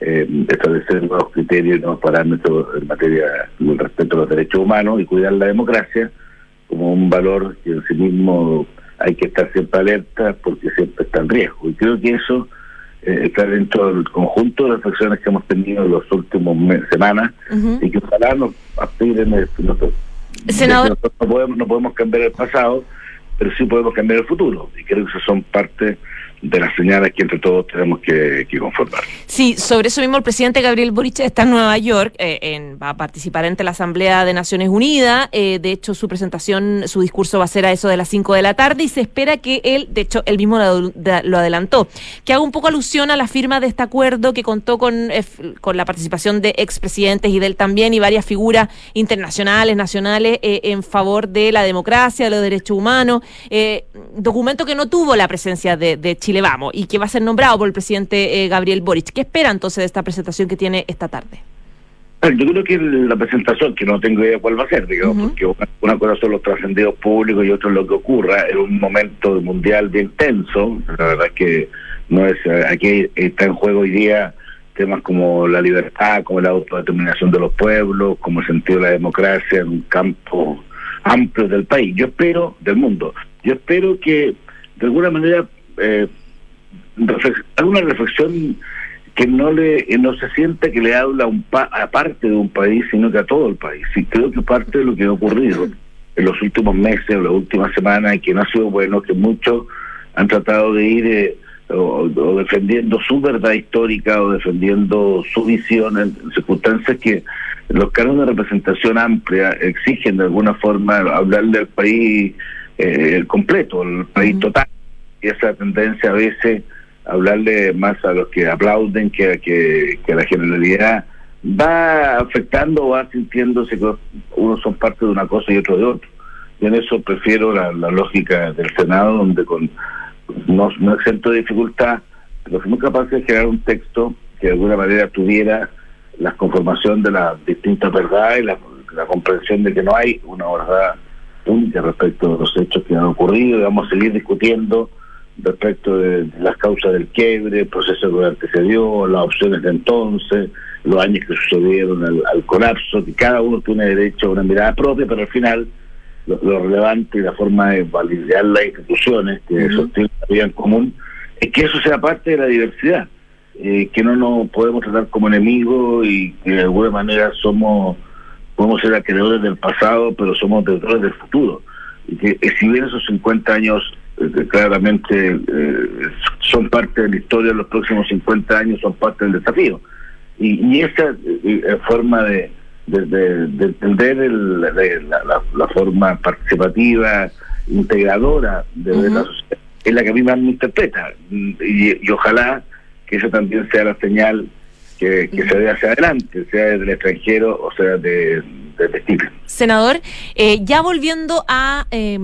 eh, establecer nuevos criterios y nuevos parámetros en materia del respeto a los derechos humanos y cuidar la democracia como un valor que en sí mismo hay que estar siempre alerta porque siempre está en riesgo. Y creo que eso eh, está dentro del conjunto de reflexiones que hemos tenido en los últimos me- semanas y que ojalá nos aspiren. nosotros- Senador- no podemos, no podemos cambiar el pasado, pero sí podemos cambiar el futuro. Y creo que esas son parte de las señales que entre todos tenemos que, conformar. Sí, sobre eso mismo el presidente Gabriel Boric está en Nueva York, eh, en- va a participar ante la Asamblea de Naciones Unidas. eh, de hecho, su presentación, su discurso va a ser a eso de las 5 de la tarde y se espera que él, de hecho, él mismo lo, adelantó, que haga un poco alusión a la firma de este acuerdo que contó con, eh, la participación de expresidentes y de él también y varias figuras internacionales, nacionales, eh, en favor de la democracia, de los derechos humanos. documento que no tuvo la presencia de, de Vamos y que va a ser nombrado por el presidente eh, Gabriel Boric. ¿Qué espera entonces de esta presentación que tiene esta tarde? Yo creo que la presentación, que no tengo idea cuál va a ser, digamos, porque una, cosa son los trascendidos públicos y otra es lo que ocurra en un momento mundial bien tenso. La verdad es que no es aquí está en juego hoy día temas como la libertad, como la autodeterminación de los pueblos, como el sentido de la democracia en un campo amplio del país. Yo espero, del mundo, yo espero que de alguna manera eh, reflex- haga una reflexión que no le no se sienta que le habla a un pa- a parte de un país, sino que a todo el país. Y creo que parte de lo que ha ocurrido en los últimos meses, en las últimas semanas, y que no ha sido bueno, que muchos han tratado de ir eh, o, o defendiendo su verdad histórica o defendiendo su visión en circunstancias que los cargos de representación amplia exigen de alguna forma hablarle al país eh, completo, el país total. Y esa tendencia a veces hablarle más a los que aplauden que, a- que, la generalidad va afectando, va sintiéndose que unos son parte de una cosa y otro de otro. Y en eso prefiero la, la lógica del Senado, donde con no, no exento de dificultad, pero fuimos capaces de crear un texto que de alguna manera tuviera la conformación de las distintas verdades la, la comprensión de que no hay una verdad única respecto de los hechos que han ocurrido y vamos a seguir discutiendo respecto de, las causas del quiebre, el proceso que antecedió, las opciones de entonces, los años que sucedieron al, al colapso, que cada uno tiene derecho a una mirada propia, pero al final lo, lo relevante y la forma de validar las instituciones que sostienen la vida en común es que eso sea parte de la diversidad, eh, que no nos podemos tratar como enemigos y que de alguna manera somos podemos ser acreedores del pasado, pero somos deudores del futuro. Y que eh, si bien esos 50 años claramente eh, son parte de la historia, los próximos 50 años son parte del desafío. Y, y esa eh, eh, forma de, de, de- de entender el- la, la- la- la forma participativa, integradora de ver la sociedad, es la que a mí más me interpreta. Y, y ojalá que eso también sea la señal que, que se dé hacia adelante, sea desde el extranjero o sea de, Chile. Senador, eh, ya volviendo a, eh,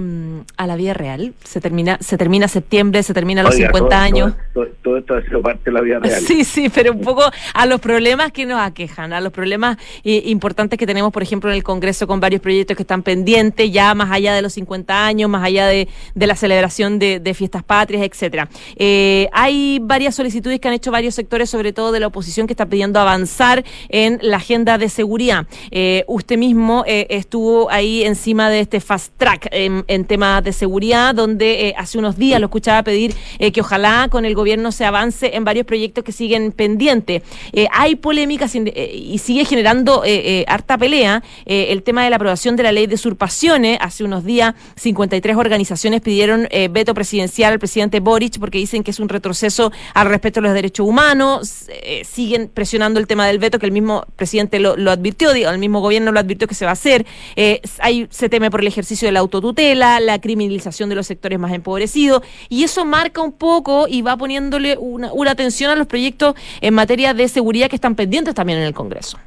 a la vida real, se termina, se termina septiembre, se terminan los Oiga, 50 todo- años. Todo, todo- todo esto ha sido parte de la vida real. Sí, sí, pero un poco a los problemas que nos aquejan, a los problemas eh, importantes que tenemos, por ejemplo, en el Congreso con varios proyectos que están pendientes, ya más allá de los 50 años, más allá de, de la celebración de, de fiestas patrias, etcétera. Eh, hay varias solicitudes que han hecho varios sectores, sobre todo de la oposición, que está pidiendo avanzar en la agenda de seguridad. Eh, usted mismo estuvo ahí encima de este fast track en, en temas de seguridad, donde eh, hace unos días lo escuchaba pedir eh, que ojalá con el gobierno se avance en varios proyectos que siguen pendientes. Eh, hay polémicas y, sigue generando harta pelea el tema de la aprobación de la ley de usurpaciones. Hace unos días 53 organizaciones pidieron veto presidencial al presidente Boric porque dicen que es un retroceso al respeto a los derechos humanos. Siguen presionando el tema del veto que el mismo presidente lo, lo advirtió, el mismo gobierno lo advirtió que se va a hacer. Eh, hay, se teme por el ejercicio de la autotutela, la criminalización de los sectores más empobrecidos y eso marca un poco y va poniéndole una, una atención a los proyectos en materia de seguridad que están pendientes también en el Congreso.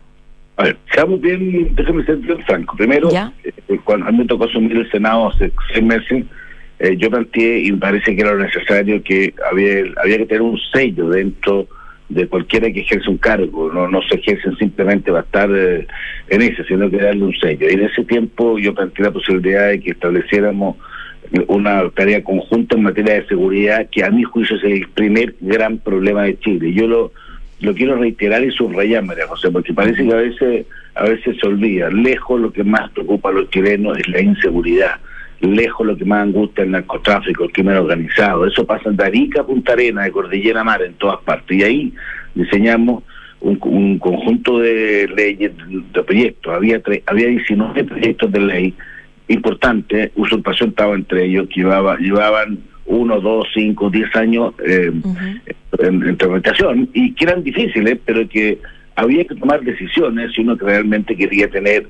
A ver, seamos bien, déjame ser bien franco. Primero, Ya. eh, cuando a mí me tocó asumir el Senado hace seis meses, eh, yo planteé y me parece que era lo necesario que había, había que tener un sello dentro de cualquiera que ejerce un cargo. No, no se ejercen simplemente para estar eh, en ese, sino que darle un sello. Y en ese tiempo yo planteé la posibilidad de que estableciéramos una tarea conjunta en materia de seguridad que a mi juicio es el primer gran problema de Chile. Yo lo, lo quiero reiterar y subrayar, María José, porque parece que a veces, a veces se olvida. Lejos lo que más preocupa a los chilenos es la inseguridad. Lejos lo que más angustia el narcotráfico, el crimen organizado. Eso pasa de Arica a Punta Arena, de Cordillera Mar, en todas partes. Y ahí diseñamos un, un conjunto de leyes, de proyectos. Había, tre- había 19 proyectos de ley importantes. Usurpación estaba entre ellos, que llevaba, llevaban uno, dos, cinco, diez años eh, en, en tramitación y que eran difíciles, pero que había que tomar decisiones si uno realmente quería tener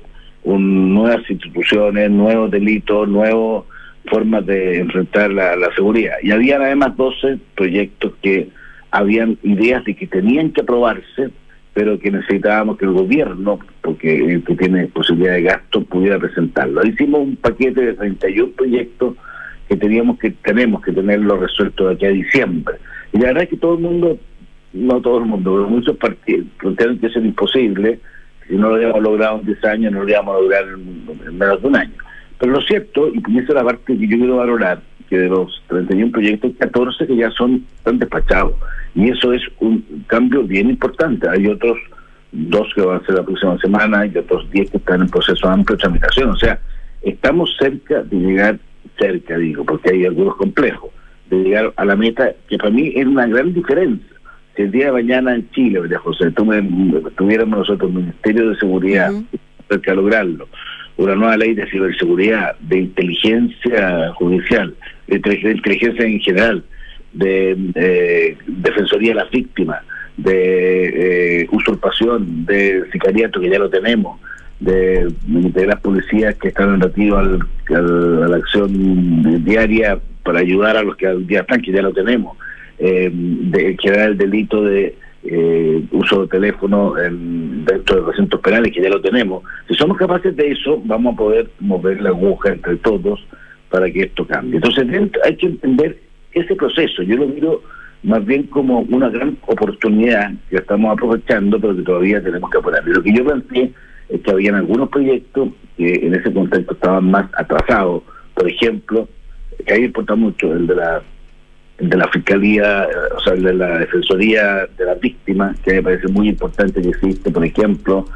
un, nuevas instituciones, nuevos delitos, nuevas formas de enfrentar la, seguridad. Y habían además 12 proyectos que habían ideas de que tenían que aprobarse, pero que necesitábamos que el gobierno, porque que tiene posibilidad de gasto, pudiera presentarlo. Hicimos un paquete de 31 proyectos que teníamos que tenemos que tenerlo resuelto de aquí a diciembre. Y la verdad es que todo el mundo, no todo el mundo, pero muchos partidos plantearon que eso imposible, Si no lo habíamos logrado en 10 años, no lo íbamos a lograr en, en menos de un año. Pero lo cierto, y esa es la parte que yo quiero valorar, que de los 31 proyectos, 14 que ya son están despachados. Y eso es un cambio bien importante. Hay otros dos que van a ser la próxima semana y otros 10 que están en proceso de amplia tramitación. O sea, estamos cerca de llegar, cerca digo, porque hay algunos complejos, de llegar a la meta, que para mí es una gran diferencia. Si el día de mañana en Chile, María José, tuviéramos nosotros el Ministerio de Seguridad, de lograrlo, una nueva ley de ciberseguridad, de inteligencia judicial, de inteligencia en general, de eh, defensoría de las víctimas, de eh, usurpación, de sicariato, que ya lo tenemos, de, de las policías que están relativas al, a la acción diaria para ayudar a los que al día están, que ya lo tenemos, eh, de generar el delito de eh, uso de teléfono en, dentro de recintos penales, que ya lo tenemos. Si somos capaces de eso, vamos a poder mover la aguja entre todos para que esto cambie. Entonces hay que entender ese proceso. Yo lo miro más bien como una gran oportunidad que estamos aprovechando, pero que todavía tenemos que apurar. Lo que yo planteé es que habían algunos proyectos que en ese contexto estaban más atrasados. Por ejemplo, que ahí importa mucho el de la de la Fiscalía, o sea, de la Defensoría de las Víctimas, que me parece muy importante que existe, por ejemplo,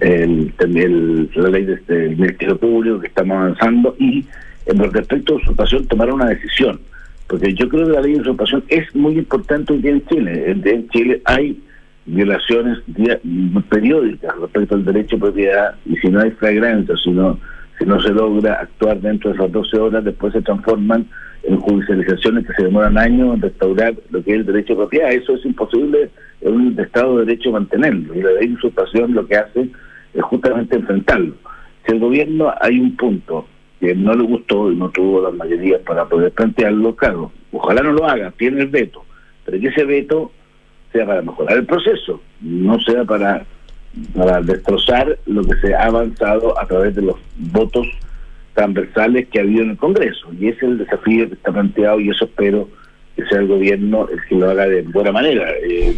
el, el, la ley del este, Ministerio Público que estamos avanzando y en lo respecto a usurpación tomar una decisión porque yo creo que la ley de usurpación es muy importante en Chile. En Chile hay violaciones periódicas respecto al derecho de propiedad y si no hay flagrancia, si no, si no se logra actuar dentro de esas 12 horas, después se transforman en judicializaciones que se demoran años en restaurar lo que es el derecho de propiedad. Eso es imposible en un Estado de Derecho mantenerlo. Y la ley de usurpación lo que hace es justamente enfrentarlo. Si el gobierno hay un punto que no le gustó y no tuvo las mayorías para poder plantearlo, claro, ojalá no lo haga, tiene el veto, pero que ese veto sea para mejorar el proceso, no sea para, para destrozar lo que se ha avanzado a través de los votos transversales que ha habido en el Congreso. Y ese es el desafío que está planteado y eso espero que sea el gobierno el que lo haga de buena manera. Eh,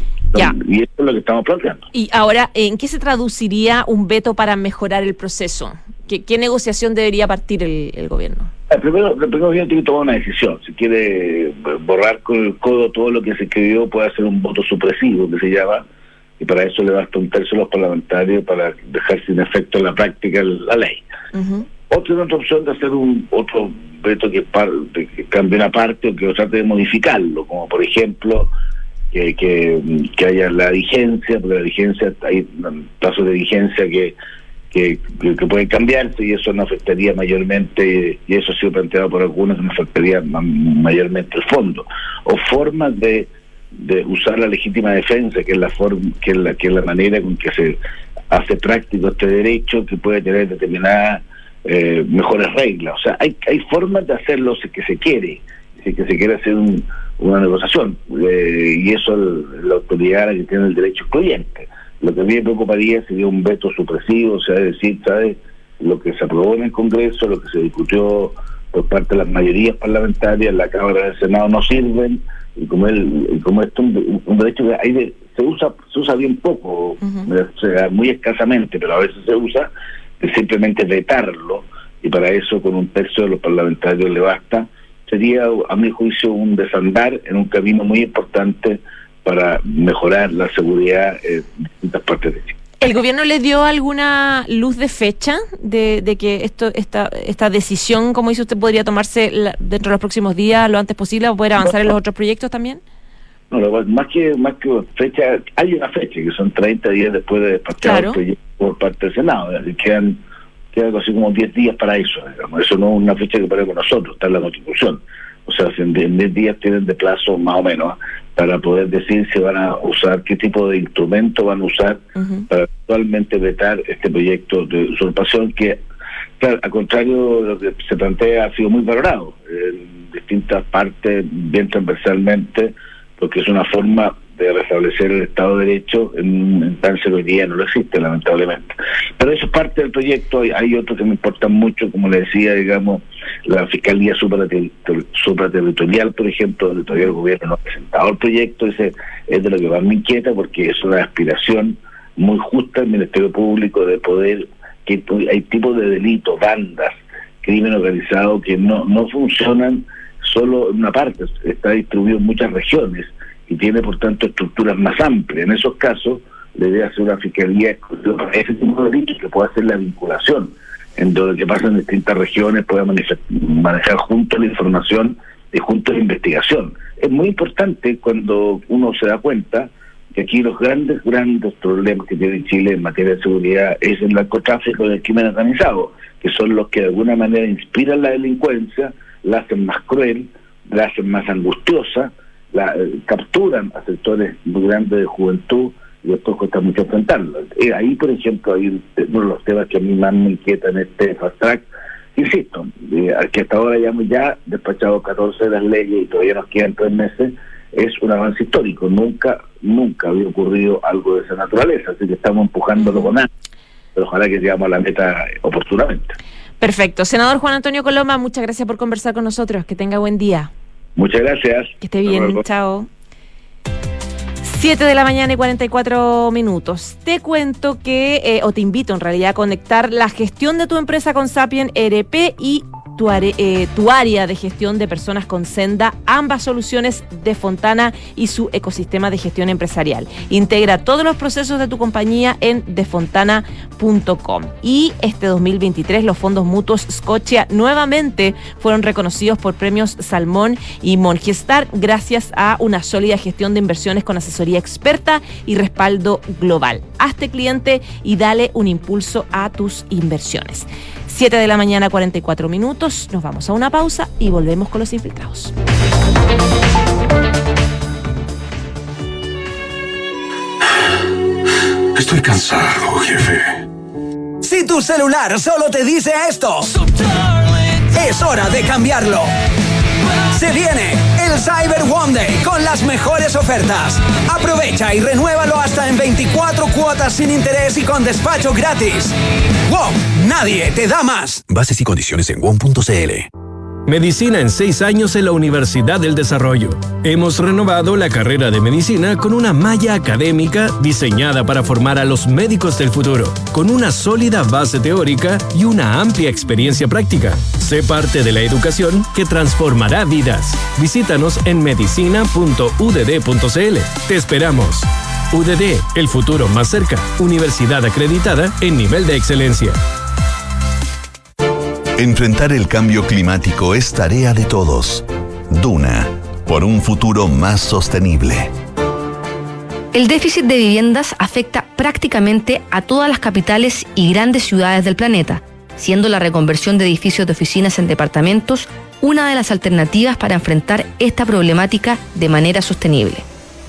y eso es lo que estamos planteando. Y ahora, ¿en qué se traduciría un veto para mejorar el proceso? ¿Qué, negociación debería partir el, gobierno? El primero, el primer gobierno tiene que tomar una decisión. Si quiere borrar con el codo todo lo que se escribió, puede hacer un voto supresivo, que se llama, y para eso le basta un tercio de los parlamentarios para dejar sin efecto en la práctica la ley. Otra, otra opción de hacer un otro veto que, que cambie una parte o que trate de modificarlo, como por ejemplo que, que, haya la vigencia, porque la vigencia, hay plazos de vigencia que que, que, pueden cambiarse y eso no afectaría mayormente, y eso ha sido planteado por algunos, no afectaría mayormente el fondo. O formas de, de usar la legítima defensa, que es la forma, que es la, que es la manera con que se hace práctico este derecho, que puede tener determinadas eh, mejores reglas. O sea, hay, hay formas de hacerlo si que se quiere, si que se quiere hacer una negociación, eh, y eso la autoridad que tiene el derecho excluyente lo que a mí me preocuparía sería un veto supresivo, o sea, decir, ¿sabes? Lo que se aprobó en el Congreso, lo que se discutió por parte de las mayorías parlamentarias, la Cámara del Senado no sirven, y como, el, como esto un, un derecho que hay se usa se usa bien poco, o sea, muy escasamente, pero a veces se usa, es simplemente vetarlo, y para eso con un tercio de los parlamentarios le basta, sería a mi juicio un desandar en un camino muy importante para mejorar la seguridad en distintas partes de Chile. ¿El gobierno le dio alguna luz de fecha de, de, que esto esta, esta decisión, como dice usted, podría tomarse dentro de los próximos días, lo antes posible, para poder avanzar en los otros proyectos también? No, más que más que fecha, hay una fecha que son 30 días después de despachar el proyecto por parte del Senado. quedan, quedan algo así como 10 días para eso. Eso no es una fecha que ponemos nosotros, está en la Constitución. O sea, en 10 días tienen de plazo más o menos para poder decir si van a usar, qué tipo de instrumento van a usar para actualmente vetar este proyecto de usurpación que, claro, al contrario de lo que se plantea, ha sido muy valorado en distintas partes, bien transversalmente, porque es una forma de restablecer el Estado de Derecho en, en tan hoy día no lo existe, lamentablemente. Pero eso es parte del proyecto, hay, hay otros que me importan mucho, como le decía, digamos, la Fiscalía Supraterritorial, por ejemplo, donde todavía el gobierno no ha presentado el proyecto, ese es de lo que más me inquieta porque es una aspiración muy justa el Ministerio Público de poder, que hay tipos de delitos, bandas, crimen organizado que no, no funcionan solo en una parte, está distribuido en muchas regiones y tiene por tanto estructuras más amplias. En esos casos debe hacer una fiscalía para ese tipo de delitos que pueda hacer la vinculación en lo que pasa en distintas regiones, pueda manejar junto la información y junto la investigación. Es muy importante cuando uno se da cuenta que aquí los grandes, grandes problemas que tiene Chile en materia de seguridad es el narcotráfico y el crimen organizado, que son los que de alguna manera inspiran la delincuencia, la hacen más cruel, la hacen más angustiosa, la, eh, capturan a sectores muy grandes de juventud y después cuesta mucho enfrentarlo. Eh, ahí, por ejemplo, hay uno de los temas que a mí más me inquieta en este fast track. Insisto, eh, que hasta ahora ya hemos ya despachado 14 de las leyes y todavía nos quedan tres meses, es un avance histórico. Nunca, nunca había ocurrido algo de esa naturaleza, así que estamos empujándolo con nada. Pero ojalá que llegamos a la meta oportunamente. Perfecto. Senador Juan Antonio Coloma, muchas gracias por conversar con nosotros. Que tenga buen día. Muchas gracias. Que esté bien. Chao. 7 de la mañana y 44 minutos. Te cuento que, eh, o te invito en realidad a conectar la gestión de tu empresa con Sapien ERP y tu, eh, tu, área de gestión de personas con Senda, ambas soluciones de Fontana y su ecosistema de gestión empresarial. Integra todos los procesos de tu compañía en defontana.com. Y este 2023 los fondos mutuos Scotia nuevamente fueron reconocidos por premios Salmón y Mongestar gracias a una sólida gestión de inversiones con asesoría experta y respaldo global. Hazte cliente y dale un impulso a tus inversiones. 7 de la mañana, 44 minutos. Nos vamos a una pausa y volvemos con los infiltrados. Estoy cansado, jefe. Si tu celular solo te dice esto, es hora de cambiarlo. Se viene el Cyber One Day con las mejores ofertas. Aprovecha y renuévalo hasta en 24 cuotas sin interés y con despacho gratis. WOM, nadie te da más. Bases y condiciones en WOM.cl. Medicina en seis años en la Universidad del Desarrollo. Hemos renovado la carrera de medicina con una malla académica diseñada para formar a los médicos del futuro, con una sólida base teórica y una amplia experiencia práctica. Sé parte de la educación que transformará vidas. Visítanos en medicina.udd.cl. Te esperamos. UDD, el futuro más cerca. Universidad acreditada en nivel de excelencia. Enfrentar el cambio climático es tarea de todos. Duna, por un futuro más sostenible. El déficit de viviendas afecta prácticamente a todas las capitales y grandes ciudades del planeta, siendo la reconversión de edificios de oficinas en departamentos una de las alternativas para enfrentar esta problemática de manera sostenible.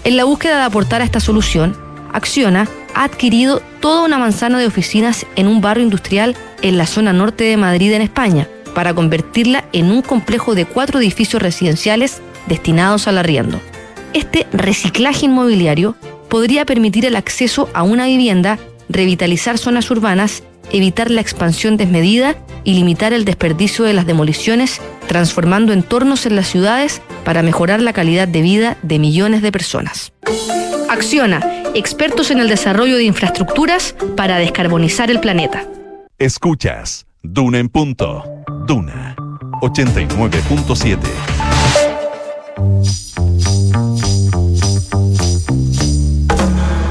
En la búsqueda de aportar a esta solución, Acciona ha adquirido toda una manzana de oficinas en un barrio industrial en la zona norte de Madrid, en España, para convertirla en un complejo de cuatro edificios residenciales destinados al arriendo. Este reciclaje inmobiliario podría permitir el acceso a una vivienda, revitalizar zonas urbanas, evitar la expansión desmedida y limitar el desperdicio de las demoliciones, transformando entornos en las ciudades para mejorar la calidad de vida de millones de personas. Acciona, expertos en el desarrollo de infraestructuras para descarbonizar el planeta. Escuchas Duna en punto. Duna 89.7.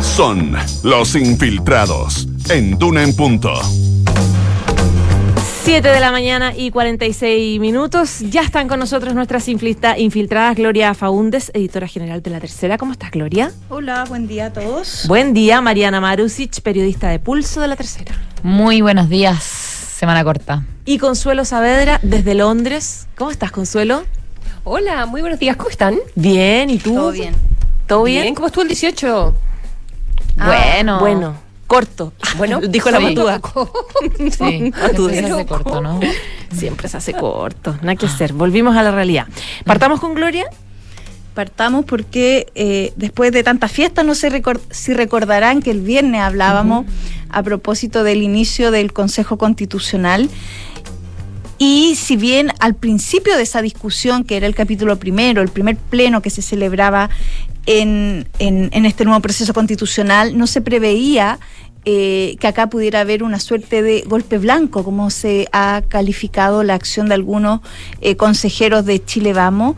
Son los infiltrados en Duna en punto. 7 de la mañana y 46 minutos. Ya están con nosotros nuestras infiltradas Gloria Faúndes, editora general de La Tercera. ¿Cómo estás, Gloria? Hola, buen día a todos. Buen día, Mariana Marusic, periodista de Pulso de La Tercera. Muy buenos días, semana corta. Y Consuelo Saavedra, desde Londres. ¿Cómo estás, Consuelo? Hola, muy buenos días, ¿cómo están? Bien, ¿y tú? Todo bien. ¿Todo bien? bien? ¿Cómo estuvo el 18? bueno. Bueno corto. Bueno, dijo la matúa. Sí, siempre se hace corto, ¿no? Siempre se hace corto, nada que hacer. Volvimos a la realidad. ¿Partamos con Gloria? Partamos porque eh, después de tantas fiestas, no sé si recordarán que el viernes hablábamos a propósito del inicio del Consejo Constitucional. Y si bien al principio de esa discusión, que era el capítulo primero, el primer pleno que se celebraba en, en- en este nuevo proceso constitucional. No se preveía eh, que acá pudiera haber una suerte de golpe blanco, como se ha calificado la acción de algunos eh, consejeros de Chile Vamos.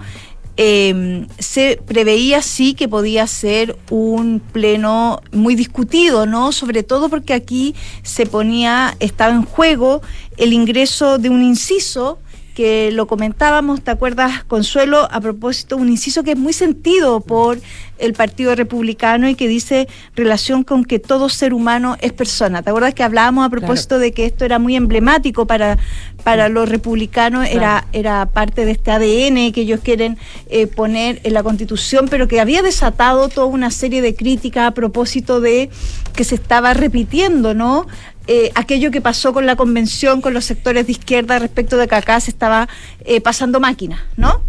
Eh, se preveía sí que podía ser un pleno muy discutido, ¿no? Sobre todo porque aquí se ponía, estaba en juego el ingreso de un inciso que lo comentábamos, ¿te acuerdas, Consuelo? A propósito, un inciso que es muy sentido por el Partido Republicano y que dice relación con que todo ser humano es persona. ¿Te acuerdas que hablábamos a propósito de que esto era muy emblemático para, para los republicanos? Era, era parte de este ADN que ellos quieren eh, poner en la Constitución, pero que había desatado toda una serie de críticas a propósito de que se estaba repitiendo, ¿no? Eh, aquello que pasó con la convención, con los sectores de izquierda respecto de que acá se estaba eh, pasando máquina, ¿no?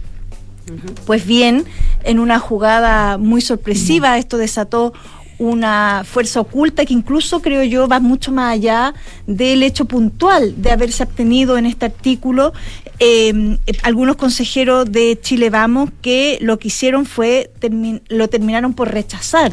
Pues bien, en una jugada muy sorpresiva, esto desató una fuerza oculta que incluso creo yo va mucho más allá del hecho puntual de haberse abstenido en este artículo eh, eh, algunos consejeros de Chile Vamos que lo que hicieron fue termi- lo terminaron por rechazar.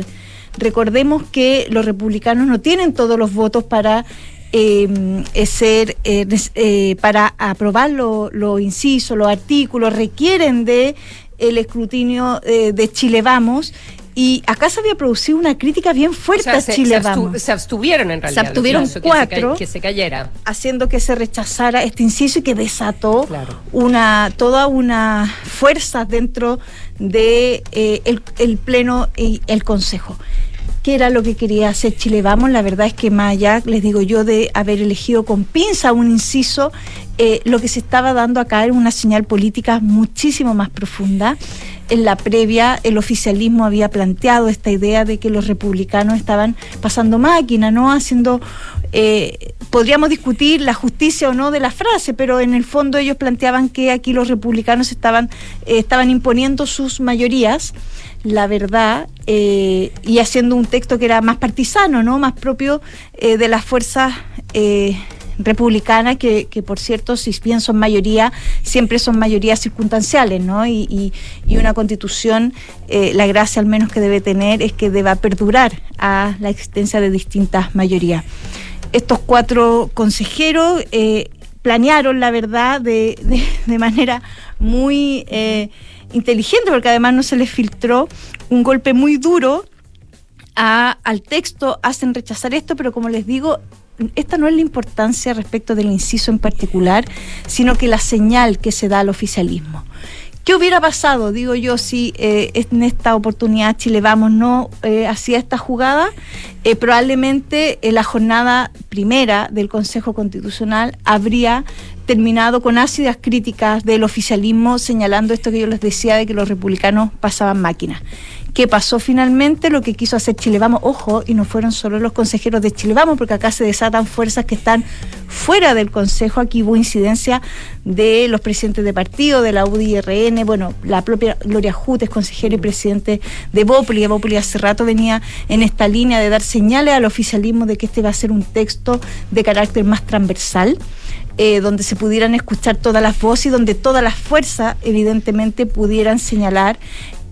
Recordemos que los republicanos no tienen todos los votos para eh, eh, ser eh, eh, para aprobar lo- los incisos, los artículos, requieren de el escrutinio de Chile Vamos. Y acá se había producido una crítica bien fuerte O sea, a Chile se abstu- Vamos se abstuvieron en Se realidad. abstuvieron que se ca- cuatro. Que se, cayera. haciendo que se rechazara este inciso y que desató Claro. una toda una fuerza dentro de eh, el, pleno y el consejo ¿Qué era lo que quería hacer Chile Vamos? La verdad es que más allá, les digo yo, de haber elegido con pinza un inciso, eh, lo que se estaba dando acá era una señal política muchísimo más profunda. En la previa, el oficialismo había planteado esta idea de que los republicanos estaban pasando máquina, ¿no? Haciendo eh, podríamos discutir la justicia o no de la frase, pero en el fondo ellos planteaban que aquí los republicanos estaban, eh, estaban imponiendo sus mayorías, la verdad, eh, y haciendo un texto que era más partisano, ¿no? Más propio de las fuerzas republicanas, que, por cierto, si bien son mayoría, siempre son mayorías circunstanciales, ¿no? Y, una constitución, eh, la gracia al menos que debe tener es que deba perdurar a la existencia de distintas mayorías estos cuatro consejeros eh, planearon, la verdad, de manera muy eh, inteligente, porque además no se les filtró un golpe muy duro a- al texto, hacen rechazar esto, pero como les digo, esta no es la importancia respecto del inciso en particular, sino que la señal que se da al oficialismo. ¿Qué hubiera pasado, digo yo, si eh, en esta oportunidad Chile Vamos no eh, hacía esta jugada? Eh, probablemente en la jornada primera del Consejo Constitucional habría terminado con ácidas críticas del oficialismo señalando esto que yo les decía de que los republicanos pasaban máquinas. ¿Qué pasó finalmente? Lo que quiso hacer Chile Vamos, ojo, y no fueron solo los consejeros de Chile Vamos, porque acá se desatan fuerzas que están fuera del Consejo. Aquí hubo incidencia de los presidentes de partido, de la UDI-RN, bueno, la propia Gloria Jutes, consejera y presidente de Bópoli. Bópoli hace rato venía en esta línea de dar señales al oficialismo de que este va a ser un texto de carácter más transversal. eh, donde se pudieran escuchar todas las voces y donde todas las fuerzas, evidentemente, pudieran señalar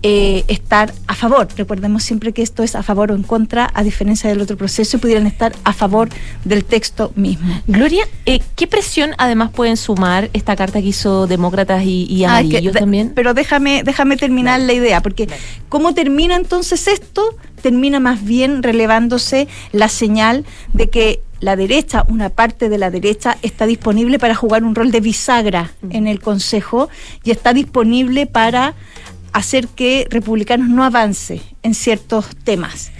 eh, estar a favor. Recordemos siempre que esto es a favor o en contra, a diferencia del otro proceso, y pudieran estar a favor del texto mismo. Gloria, eh, ¿qué presión además pueden sumar esta carta que hizo Demócratas y, y Ah, que Amarillos también? Pero déjame, déjame terminar la idea, porque ¿cómo termina entonces esto? Termina más bien relevándose la señal de que la derecha, una parte de la derecha, está disponible para jugar un rol de bisagra en el Consejo y está disponible para hacer que republicanos no avance en ciertos temas.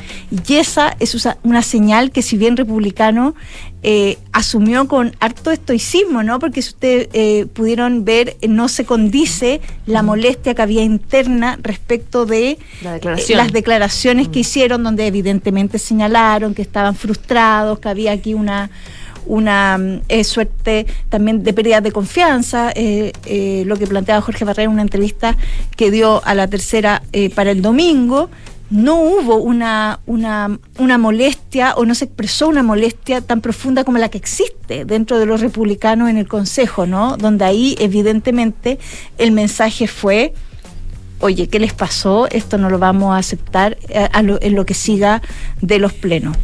Y esa es una señal que si bien republicano eh, asumió con harto estoicismo, ¿no? Porque si ustedes eh, pudieron ver, eh, no se condice la molestia que había interna respecto de La eh, las declaraciones que hicieron, donde evidentemente señalaron que estaban frustrados, que había aquí una una mm, suerte también de pérdida de confianza, eh, eh, lo que planteaba Jorge Barrera en una entrevista que dio a la tercera eh, para el domingo, no hubo una, una, una molestia o no se expresó una molestia tan profunda como la que existe dentro de los republicanos en el Consejo, ¿no? Donde ahí evidentemente el mensaje fue oye, ¿qué les pasó? Esto no lo vamos a aceptar eh, a lo- en lo que siga de los plenos.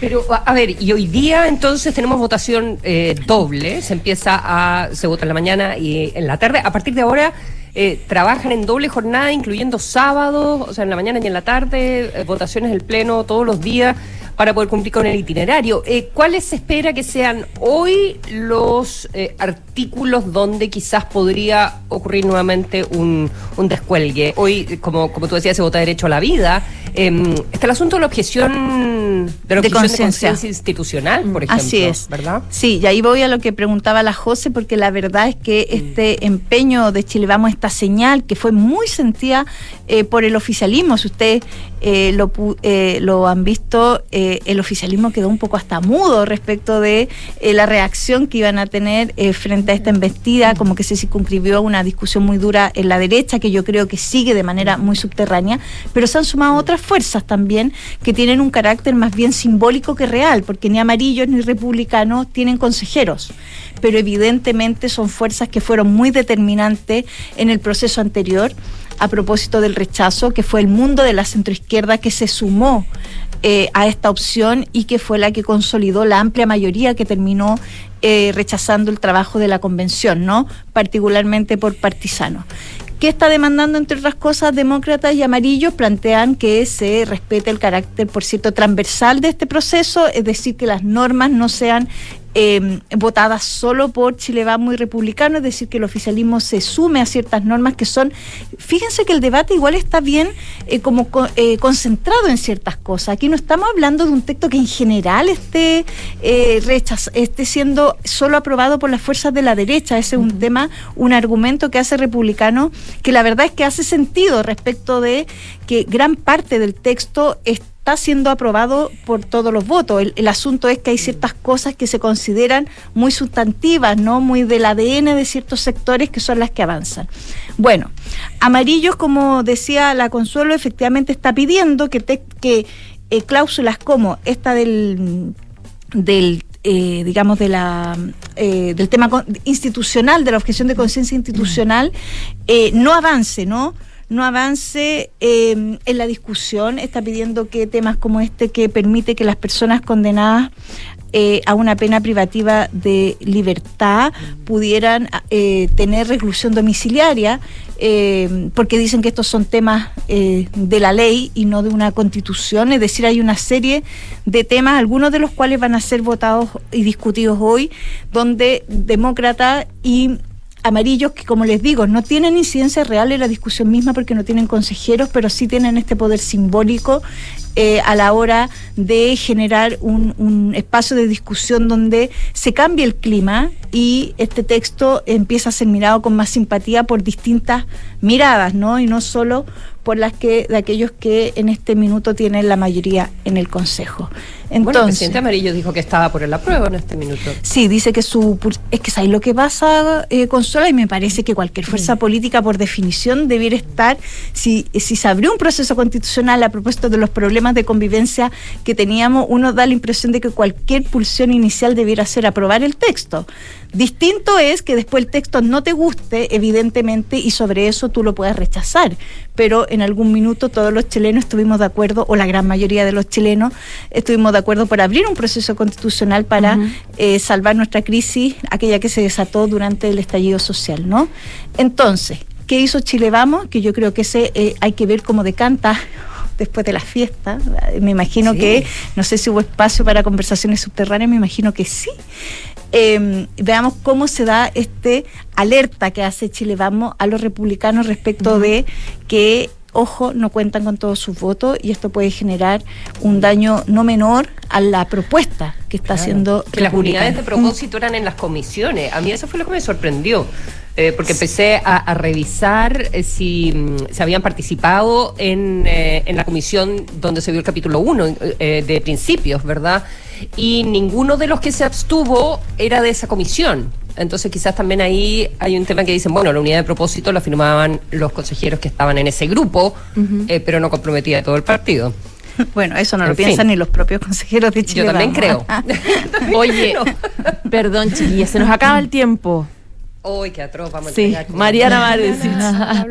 Pero, a ver, y hoy día entonces tenemos votación eh, doble. Se empieza a. Se vota en la mañana y en la tarde. A partir de ahora. eh, trabajan en doble jornada, incluyendo sábados, o sea, en la mañana y en la tarde, eh, votaciones del Pleno todos los días para poder cumplir con el itinerario. Eh, ¿Cuáles se espera que sean hoy los eh, artículos donde quizás podría ocurrir nuevamente un, un descuelgue? Hoy, eh, como, como tú decías, se vota derecho a la vida. Eh, está el asunto de la objeción de, la De conciencia. institucional, por ejemplo. Así es. ¿Verdad? Sí, y ahí voy a lo que preguntaba la José, porque la verdad es que este empeño de Chile Vamos, esta señal que fue muy sentida eh, por el oficialismo, si ustedes eh, lo, eh, lo han visto, eh, el oficialismo quedó un poco hasta mudo respecto de eh, la reacción que iban a tener eh, frente a esta embestida, como que se circunscribió una discusión muy dura en la derecha, que yo creo que sigue de manera muy subterránea, pero se han sumado otras fuerzas también que tienen un carácter más bien simbólico que real, porque ni amarillos ni republicanos tienen consejeros, pero evidentemente son fuerzas que fueron muy determinantes en el proceso anterior a propósito del rechazo, que fue el mundo de la centroizquierda que se sumó eh, a esta opción y que fue la que consolidó la amplia mayoría que terminó eh, rechazando el trabajo de la convención, ¿no? Particularmente por partisanos. ¿Qué está demandando, entre otras cosas, demócratas y amarillos? Plantean que se respete el carácter, por cierto, transversal de este proceso, es decir, que las normas no sean eh, votadas solo por Chile Vamos y Republicano, es decir, que el oficialismo se sume a ciertas normas que son, fíjense que el debate igual está bien eh, como co- eh, concentrado en ciertas cosas. Aquí no estamos hablando de un texto que en general esté, eh, rechaz- esté siendo solo aprobado por las fuerzas de la derecha. Ese es un tema, un argumento que hace republicano que la verdad es que hace sentido respecto de que gran parte del texto está siendo aprobado por todos los votos. El, asunto es que hay ciertas cosas que se consideran muy sustantivas, ¿no? Muy del ADN de ciertos sectores que son las que avanzan. Bueno, Amarillos, como decía la Consuelo, efectivamente está pidiendo que, que eh, cláusulas como esta del del eh, digamos de la eh, del tema institucional de la objeción de conciencia institucional no avance no no avance eh, en la discusión. Está pidiendo que temas como este que permite que las personas condenadas eh, a una pena privativa de libertad pudieran eh, tener reclusión domiciliaria, eh, porque dicen que estos son temas eh, de la ley y no de una constitución, es decir, hay una serie de temas, algunos de los cuales van a ser votados y discutidos hoy, donde demócratas y amarillos que como les digo no tienen incidencia real en la discusión misma porque no tienen consejeros pero sí tienen este poder simbólico eh, a la hora de generar un, un espacio de discusión donde se cambie el clima y este texto empieza a ser mirado con más simpatía por distintas miradas, ¿no? Y no solo por las que de aquellos que en este minuto tienen la mayoría en el Consejo. Bueno, el presidente Amarillo dijo que estaba por el apruebo en este minuto. Sí, dice que su es que sabes lo que pasa, eh, Consuela, y me parece que cualquier fuerza política, por definición, debiera estar, si, si se abrió un proceso constitucional a propósito de los problemas de convivencia que teníamos, uno da la impresión de que cualquier pulsión inicial debiera ser aprobar el texto. Distinto es que después el texto no te guste, evidentemente, y sobre eso tú lo puedas rechazar. Pero en algún minuto todos los chilenos estuvimos de acuerdo, o la gran mayoría de los chilenos estuvimos de acuerdo por abrir un proceso constitucional para eh, salvar nuestra crisis, aquella que se desató durante el estallido social, ¿no? Entonces, ¿qué hizo Chile Vamos? Que yo creo que ese eh, hay que ver cómo decanta después de la fiesta. Me imagino Sí. que, no sé si hubo espacio para conversaciones subterráneas, me imagino que sí. Eh, veamos cómo se da este alerta que hace Chile Vamos a los republicanos respecto de que, ojo, no cuentan con todos sus votos y esto puede generar un daño no menor a la propuesta que está Claro. haciendo Que las unidades de propósito eran en las comisiones. A mí eso fue lo que me sorprendió. eh, porque empecé a, a revisar eh, si mm, se habían participado en, eh, en la comisión donde se vio el capítulo 1 de principios, ¿verdad? Y ninguno de los que se abstuvo era de esa comisión. Entonces quizás también ahí hay un tema que dicen, bueno, la unidad de propósito la firmaban los consejeros que estaban en ese grupo, eh, pero no comprometía a todo el partido. Bueno, eso no En lo piensan ni los propios consejeros de Chile. Yo también Vamos. creo. Oye, perdón, chiquillas, se nos acaba el tiempo. Uy, qué atroz, vamos Sí. Mariana Mares, sí.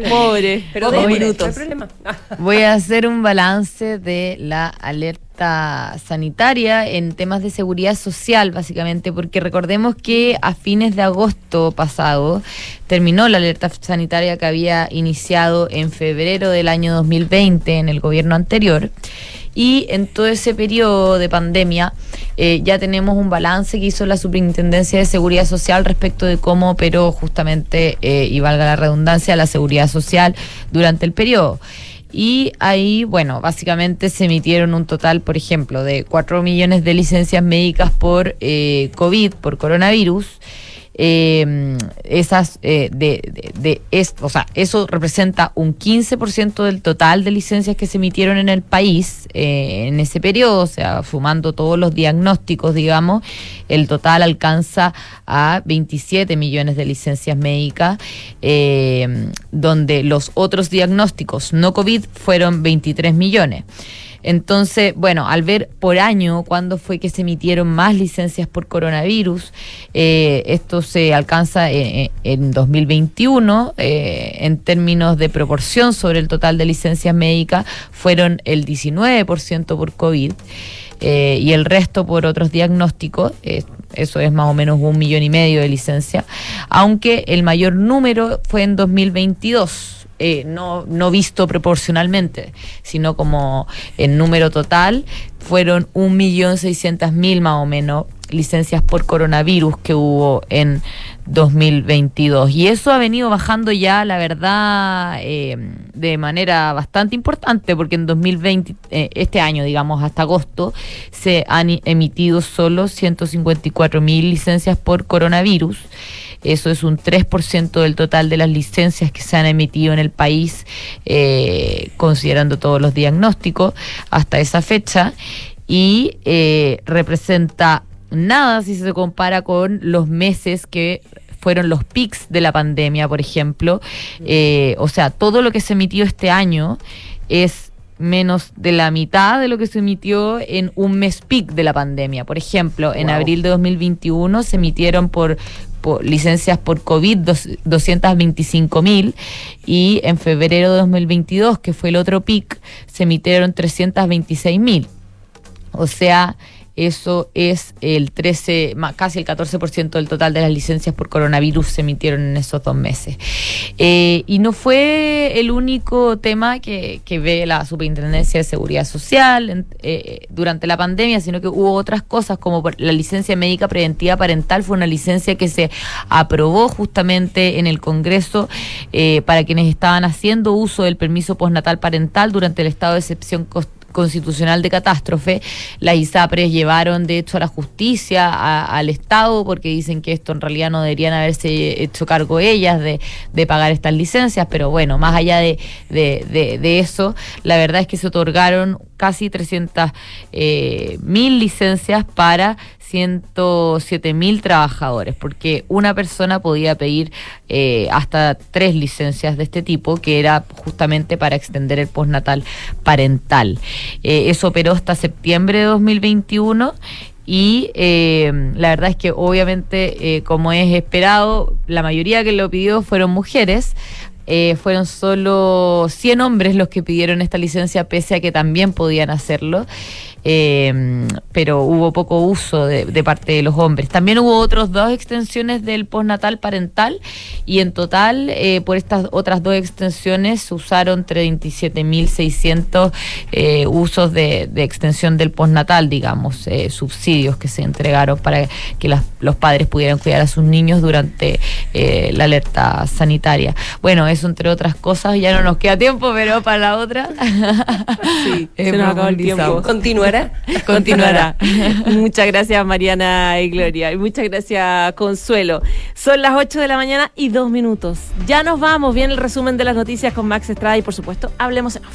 Pobre, Pero dos minutos. problema. Voy a hacer un balance de la alerta sanitaria en temas de seguridad social, básicamente, porque recordemos que a fines de agosto pasado terminó la alerta sanitaria que había iniciado en febrero del año 2020 en el gobierno anterior. Y en todo ese periodo de pandemia eh, ya tenemos un balance que hizo la Superintendencia de Seguridad Social respecto de cómo operó justamente, eh, y valga la redundancia, la seguridad social durante el periodo. Y ahí, bueno, básicamente se emitieron un total, por ejemplo, de 4 millones de licencias médicas por eh, COVID, por coronavirus. Eh, esas eh, de, de, o sea, eso representa un 15% del total de licencias que se emitieron en el país eh, en ese periodo, o sea, sumando todos los diagnósticos, digamos, el total alcanza a 27 millones de licencias médicas, eh, donde los otros diagnósticos no COVID fueron 23 millones. Entonces, bueno, al ver por año cuándo fue que se emitieron más licencias por coronavirus, eh, esto se alcanza en, en 2021, eh, en términos de proporción sobre el total de licencias médicas, fueron el 19% por COVID. eh, y el resto por otros diagnósticos, eh, eso es más o menos un millón y medio de licencias, aunque el mayor número fue en 2022 eh, no, no visto proporcionalmente, sino como en número total, fueron 1.600.000 más o menos licencias por coronavirus que hubo en 2022. Y eso ha venido bajando ya, la verdad, eh, de manera bastante importante, porque en 2020, eh, este año, digamos, hasta agosto, se han emitido solo 154.000 licencias por coronavirus. Eso es un 3% del total de las licencias que se han emitido en el país, eh, considerando todos los diagnósticos hasta esa fecha. Y representa nada si se compara con los meses que fueron los pics de la pandemia, por ejemplo. Eh, o sea, todo lo que se emitió este año es menos de la mitad de lo que se emitió en un mes pic de la pandemia. Por ejemplo, en Wow. abril de 2021 se emitieron por, por licencias por COVID dos- 225 mil y en febrero de 2022, que fue el otro pic, se emitieron 326 mil. O sea, eso es el 13, ma- casi el 14% del total de las licencias por coronavirus se emitieron en esos dos meses. Eh, y no fue el único tema que, que ve la Superintendencia de Seguridad Social eh, durante la pandemia, sino que hubo otras cosas como la licencia médica preventiva parental, fue una licencia que se aprobó justamente en el Congreso eh, para quienes estaban haciendo uso del permiso postnatal parental durante el estado de excepción constitucional de catástrofe, las ISAPRES llevaron de hecho a la justicia, a- al Estado, porque dicen que esto en realidad no deberían haberse hecho cargo ellas de, de pagar estas licencias, pero bueno, más allá de, de- eso, la verdad es que se otorgaron casi 300 eh, mil licencias para 107 mil trabajadores, porque una persona podía pedir eh, hasta tres licencias de este tipo, que era justamente para extender el postnatal parental. Eh, eso operó hasta septiembre de 2021 y eh, la verdad es que obviamente, eh, como es esperado, la mayoría que lo pidió fueron mujeres. Fueron solo 100 hombres los que pidieron esta licencia, pese a que también podían hacerlo. Eh, pero hubo poco uso de, de parte de los hombres. También hubo otras dos extensiones del postnatal parental y en total eh, por estas otras dos extensiones se usaron 37.600 eh, usos de, de extensión del postnatal, digamos, eh, subsidios que se entregaron para que las- los padres pudieran cuidar a sus niños durante eh, la alerta sanitaria. Bueno, eso entre otras cosas, ya no nos queda tiempo, pero para la otra. Sí, se nos acabó el tiempo. ¿Continuará? Continuará. muchas gracias Mariana y Gloria. Y muchas gracias Consuelo. Son las 8 de la mañana y dos minutos. Ya nos vamos. Viene el resumen de las noticias con Max Estrada y por supuesto, hablemos en off.